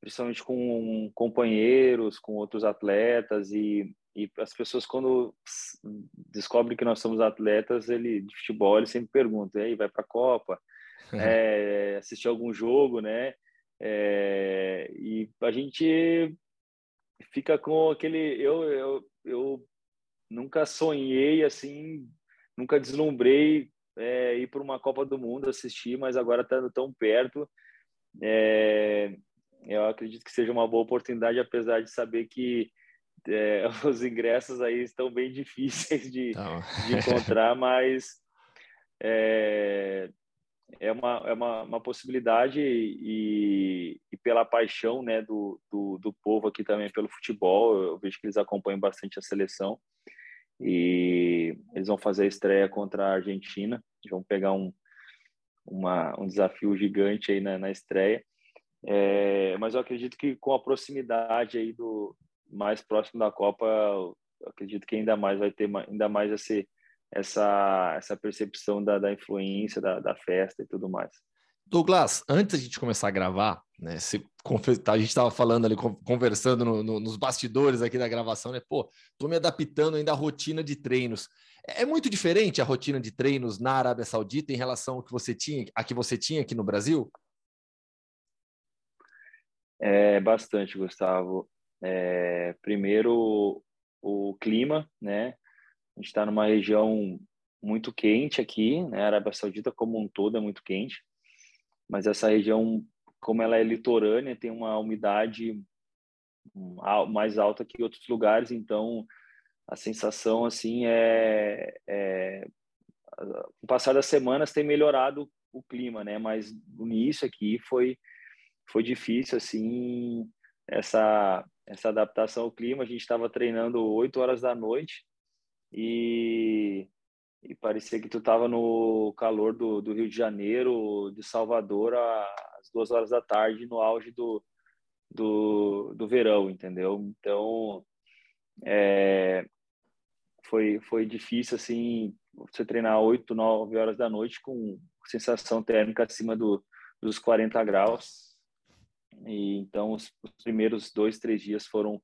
principalmente com companheiros, com outros atletas e, e as pessoas quando descobrem que nós somos atletas ele de futebol eles sempre perguntam aí vai para a Copa (laughs) é, assistir algum jogo né é, e a gente fica com aquele eu, eu eu nunca sonhei assim nunca deslumbrei é, ir para uma Copa do Mundo assistir mas agora estando tão perto. É, eu acredito que seja uma boa oportunidade, apesar de saber que é, (laughs) os ingressos aí estão bem (laughs) difíceis de, então... de encontrar, mas é, é, uma, é uma, uma possibilidade e, e, pela paixão né, do, do, do, povo aqui também pelo futebol, eu vejo que eles acompanham bastante a seleção e eles vão fazer a estreia contra a Argentina, vão pegar um, uma, um desafio gigante aí na, na estreia. É, mas eu acredito que com a proximidade aí do mais próximo da Copa, acredito que ainda mais vai ter ainda mais esse, essa essa percepção da, da influência da, da festa e tudo mais. Douglas, antes da gente começar a gravar, né? Se, a gente estava falando ali, conversando no, no, nos bastidores aqui da gravação, né? Pô, tô me adaptando ainda à rotina de treinos. É, é muito diferente a rotina de treinos na Arábia Saudita em relação ao que você tinha, a que você tinha aqui no Brasil? É bastante, Gustavo. É, primeiro, o clima, né? A gente está numa região muito quente aqui, né? A Arábia Saudita como um todo é muito quente, mas essa região, como ela é litorânea, tem uma umidade mais alta que outros lugares, então a sensação assim é, é o passar das semanas tem melhorado o clima, né? Mas no início aqui foi foi difícil assim essa essa adaptação ao clima. A gente estava treinando 8 horas da noite e, e parecia que tu estava no calor do, do, Rio de Janeiro, de Salvador, às duas horas da tarde, no auge do, do, do verão, entendeu? Então, é, foi, foi difícil, assim, você treinar 8, 9 horas da noite com sensação térmica acima do, dos 40 graus e então os, os primeiros dois, três dias foram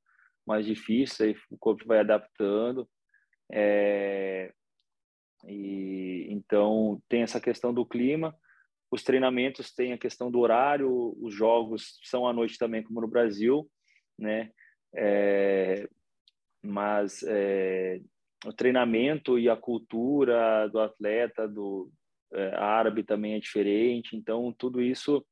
mais difíceis, o corpo vai adaptando. É, e então tem essa questão do clima, os treinamentos têm a questão do horário, os jogos são à noite também, como no Brasil, né? É, mas é, o treinamento e a cultura do atleta, do é, árabe também é diferente, então tudo isso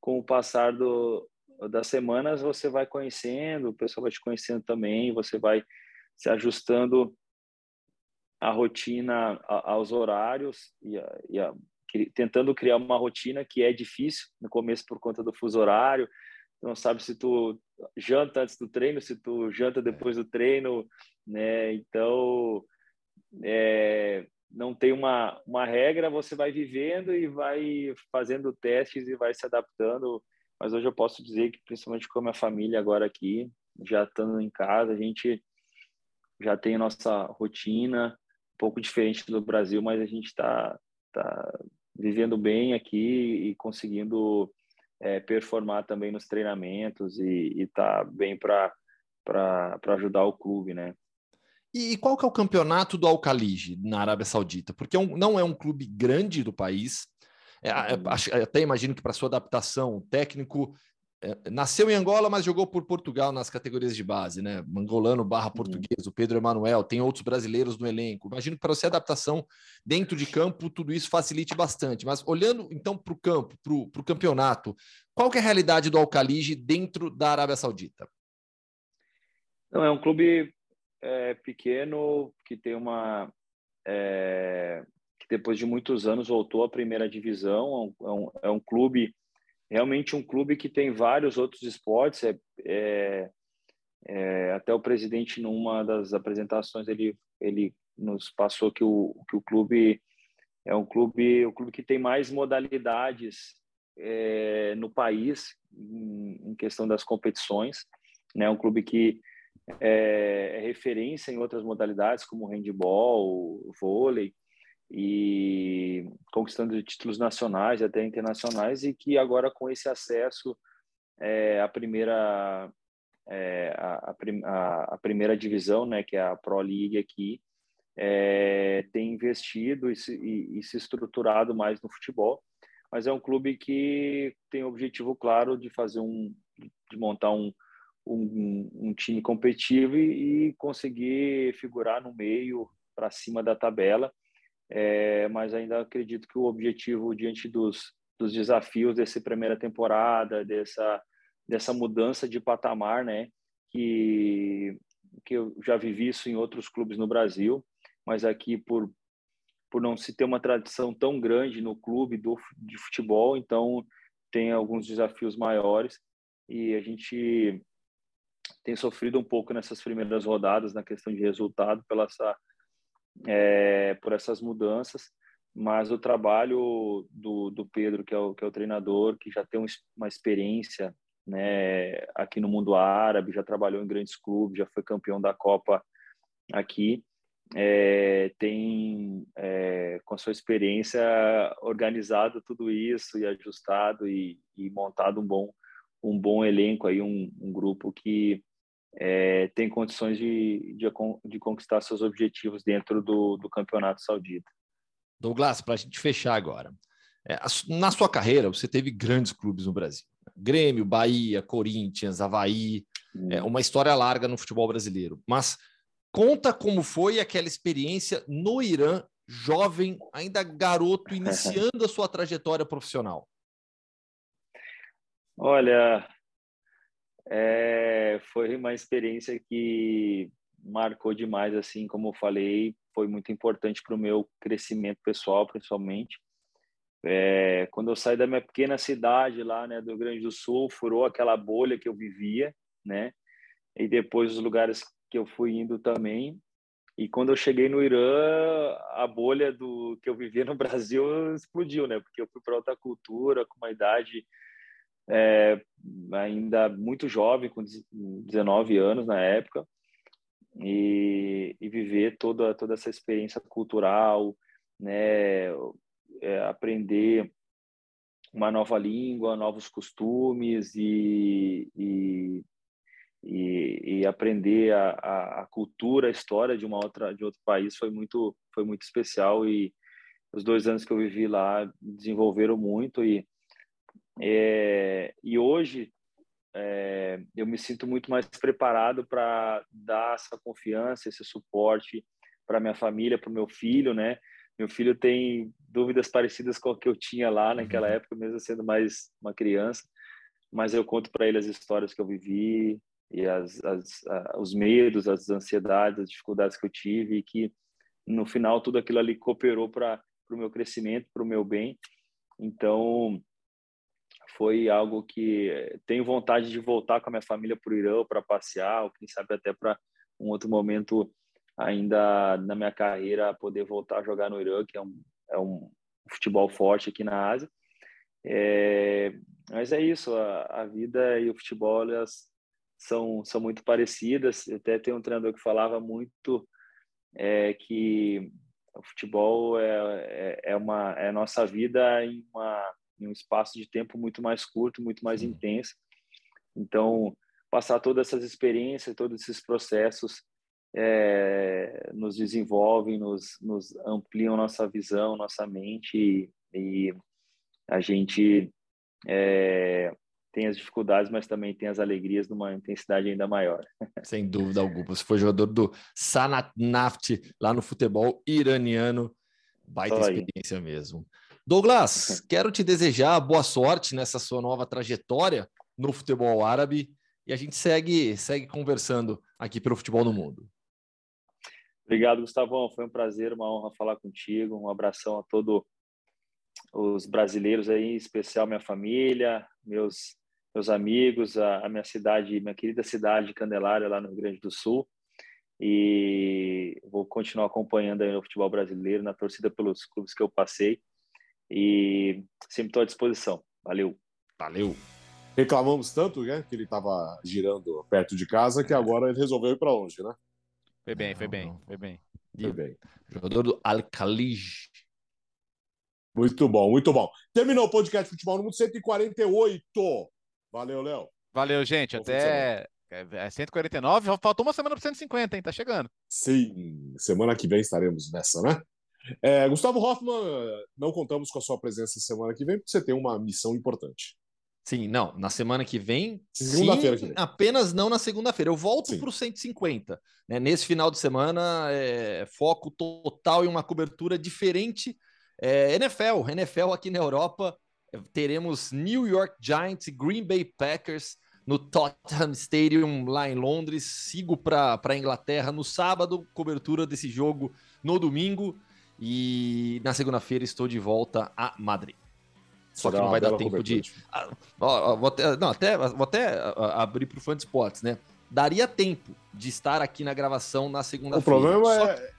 com o passar do, das semanas você vai conhecendo, o pessoal vai te conhecendo também, você vai se ajustando a rotina aos horários e, a, e a, tentando criar uma rotina que é difícil no começo por conta do fuso horário. Tu não sabe se tu janta antes do treino, se tu janta depois do treino, né? Então, é, não tem uma, uma regra, você vai vivendo e vai fazendo testes e vai se adaptando. Mas hoje eu posso dizer que, principalmente com a minha família agora aqui, já estando em casa, a gente já tem a nossa rotina, pouco diferente do Brasil, mas a gente está tá vivendo bem aqui e conseguindo é, performar também nos treinamentos e está bem para ajudar o clube, né? E, qual que é o campeonato do Al-Khalij na Arábia Saudita? Porque é um, não é um clube grande do país. É, é, uhum. até imagino que para sua adaptação, o técnico nasceu em Angola, mas jogou por Portugal nas categorias de base, né? Mangolano barra uhum. português, o Pedro Emanuel, tem outros brasileiros no elenco. Imagino que para você adaptação dentro de campo, tudo isso facilite bastante. Mas olhando então para o campo, para o campeonato, qual é a realidade do Al-Khalij dentro da Arábia Saudita? Não, é um clube é, pequeno que tem uma é, que depois de muitos anos voltou à primeira divisão é um, é um, é clube realmente um clube que tem vários outros esportes é, é, é, até o presidente numa das apresentações ele ele nos passou que o que o clube é um clube o clube que tem mais modalidades é, no país em, em, questão das competições né? Um clube que é, é referência em outras modalidades, como handball, vôlei, e conquistando títulos nacionais até internacionais, e que agora com esse acesso é, à primeira é, a, a, a, primeira divisão, né, que é a Pro League aqui, é, tem investido e se, e, e se estruturado mais no futebol, mas é um clube que tem o objetivo claro de fazer um, de montar um, um, um time competitivo e, e, conseguir figurar no meio para cima da tabela. É, mas ainda acredito que o objetivo diante dos, dos desafios dessa primeira temporada, dessa dessa mudança de patamar, né? Que que eu já vivi isso em outros clubes no Brasil, mas aqui por por não se ter uma tradição tão grande no clube do de futebol, então tem alguns desafios maiores e a gente tem sofrido um pouco nessas primeiras rodadas na questão de resultado pela essa, é, por essas mudanças, mas o trabalho do, do Pedro, que é, o, que é o treinador, que já tem uma experiência né, aqui no mundo árabe, já trabalhou em grandes clubes, já foi campeão da Copa aqui, é, tem, é, com sua experiência, organizado tudo isso e ajustado e, e montado um bom, um bom elenco, aí, um, um grupo que é, tem condições de, de, de, conquistar seus objetivos dentro do, do campeonato saudita. Douglas, para a gente fechar agora, é, na sua carreira você teve grandes clubes no Brasil. Grêmio, Bahia, Corinthians, Havaí, é uma história larga no futebol brasileiro. Mas conta como foi aquela experiência no Irã, jovem, ainda garoto, (laughs) iniciando a sua trajetória profissional. Olha, é, foi uma experiência que marcou demais, assim como eu falei, foi muito importante para o meu crescimento pessoal, principalmente. É, quando eu saí da minha pequena cidade lá, né, do Rio Grande do Sul, furou aquela bolha que eu vivia, né? E depois os lugares que eu fui indo também. E quando eu cheguei no Irã, a bolha do que eu vivia no (laughs) Brasil explodiu, né? Porque eu fui para outra cultura, com uma idade é, ainda muito jovem, com 19 anos na época, e, e viver toda toda essa experiência cultural, né? é, aprender uma nova língua, novos costumes e, e, e, e aprender a, a, a, cultura, a história de uma outra de outro país foi muito foi muito especial e os dois anos que eu vivi lá desenvolveram muito e é, e hoje é, eu me sinto muito mais preparado para dar essa confiança, esse suporte para minha família, para o meu filho, né? Meu filho tem dúvidas parecidas com o que eu tinha lá naquela uhum. época, mesmo sendo mais uma criança. Mas eu conto para ele as histórias que eu vivi e as, as, os medos, as ansiedades, as dificuldades que eu tive e que no final tudo aquilo ali cooperou para o meu crescimento, para o meu bem. Então foi algo que tenho vontade de voltar com a minha família para o Irã para passear, ou quem sabe até para um outro momento ainda na minha carreira poder voltar a jogar no Irã, que é um, é um futebol forte aqui na Ásia. É, mas é isso, a, a, vida e o futebol elas são, são muito parecidas. Até tem um treinador que falava muito é, que o futebol é, é, é, uma, é a nossa vida em, uma, em um espaço de tempo muito mais curto, muito mais intenso. Então, passar todas essas experiências, todos esses processos é, nos desenvolvem, nos, nos ampliam nossa visão, nossa mente e, e a gente é, tem as dificuldades, mas também tem as alegrias numa intensidade ainda maior. (laughs) Sem dúvida alguma. Você foi jogador do Sanat Naft lá no futebol iraniano. Baita experiência mesmo. Douglas, quero te desejar boa sorte nessa sua nova trajetória no futebol árabe e a gente segue, segue conversando aqui pelo Futebol no Mundo. Obrigado, Gustavão. Foi um prazer, uma honra falar contigo. Um abração a todos os brasileiros aí, em especial minha família, meus meus amigos, a, a minha cidade, minha querida cidade de Candelária, lá no Rio Grande do Sul. E vou continuar acompanhando aí o futebol brasileiro, na torcida pelos clubes que eu passei. E sempre estou à disposição. Valeu. Valeu. Reclamamos tanto, né, que ele estava girando perto de casa, que agora ele resolveu ir para longe, né? Foi bem, foi bem, foi bem. Foi bem. Jogador do Alcalij. Muito bom, muito bom. Terminou o podcast Futebol no Mundo 148. Valeu, Léo. Valeu, gente. Bom até, É 149, faltou uma semana para 150, hein? Tá chegando. Sim, semana que vem estaremos nessa, né? É, Gustavo Hoffman, não contamos com a sua presença semana que vem, porque você tem uma missão importante. Sim, não, na semana que vem. Segunda-feira que vem. Apenas não na segunda-feira. Eu volto para o 150. Né? Nesse final de semana, é, foco total em uma cobertura diferente. É, NFL, NFL aqui na Europa. Teremos New York Giants e Green Bay Packers no Tottenham Stadium, lá em Londres. Sigo para a Inglaterra no sábado, cobertura desse jogo no domingo. E na segunda-feira estou de volta a Madrid. Só que não vai dar tempo de. Ah, ó, vou até, não, até, vou até abrir para o Fã de Esportes, né? Daria tempo de estar aqui na gravação na segunda-feira. O problema é.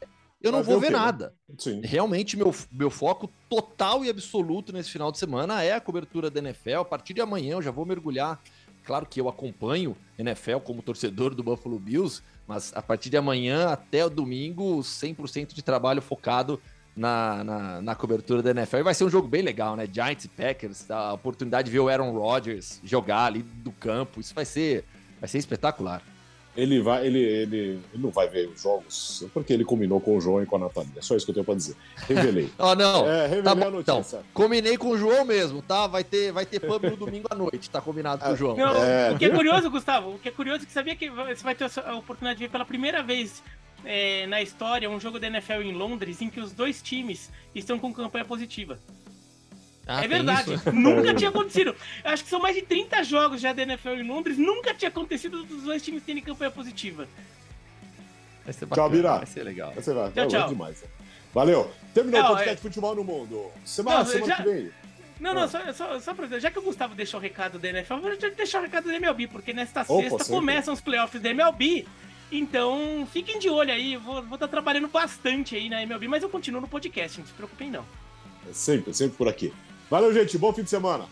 Eu não vou ver, nada. Sim. Realmente, meu, meu foco total e absoluto nesse final de semana é a cobertura da NFL. A partir de amanhã eu já vou mergulhar. Claro que eu acompanho NFL como torcedor do Buffalo Bills, mas a partir de amanhã até o domingo, 100% de trabalho focado na, na, na, cobertura da NFL. E vai ser um jogo bem legal, né? Giants e Packers, a oportunidade de ver o Aaron Rodgers jogar ali do campo. Isso vai ser, vai ser espetacular. Ele, vai, ele, ele, ele não vai ver os jogos porque ele combinou com o João e com a Natália. É só isso que eu tenho para dizer. Revelei. (laughs) oh, não. É, revelei tá a notícia. Então, combinei com o João mesmo, tá? Vai ter, vai ter pub no domingo à noite, tá combinado com o João. Não, é... O que é curioso, Gustavo, o que é curioso é que sabia que você vai ter a oportunidade de ver pela primeira vez é, na história um jogo da NFL em Londres em que os dois times estão com campanha positiva. Ah, é verdade. (laughs) Nunca tinha acontecido. Acho que são mais de 30 jogos já da NFL em Londres. Nunca tinha acontecido dos dois times terem campanha positiva. Vai ser bacana, tchau, Bira. Vai ser legal. Vai ser, vai, tchau, tchau. demais. Valeu. Terminou não, o podcast é... Futebol no Mundo. Semana, não, semana já... que vem. Não, não, ah. só, só, só pra dizer, já que o Gustavo deixou o recado da NFL, eu vou deixar o recado da MLB, porque nesta Opa, sexta sempre. começam os playoffs da MLB. Então, fiquem de olho aí, vou estar tá trabalhando bastante aí na MLB, mas eu continuo no podcast, não se preocupem não. É sempre, sempre por aqui. Valeu, gente. Bom fim de semana.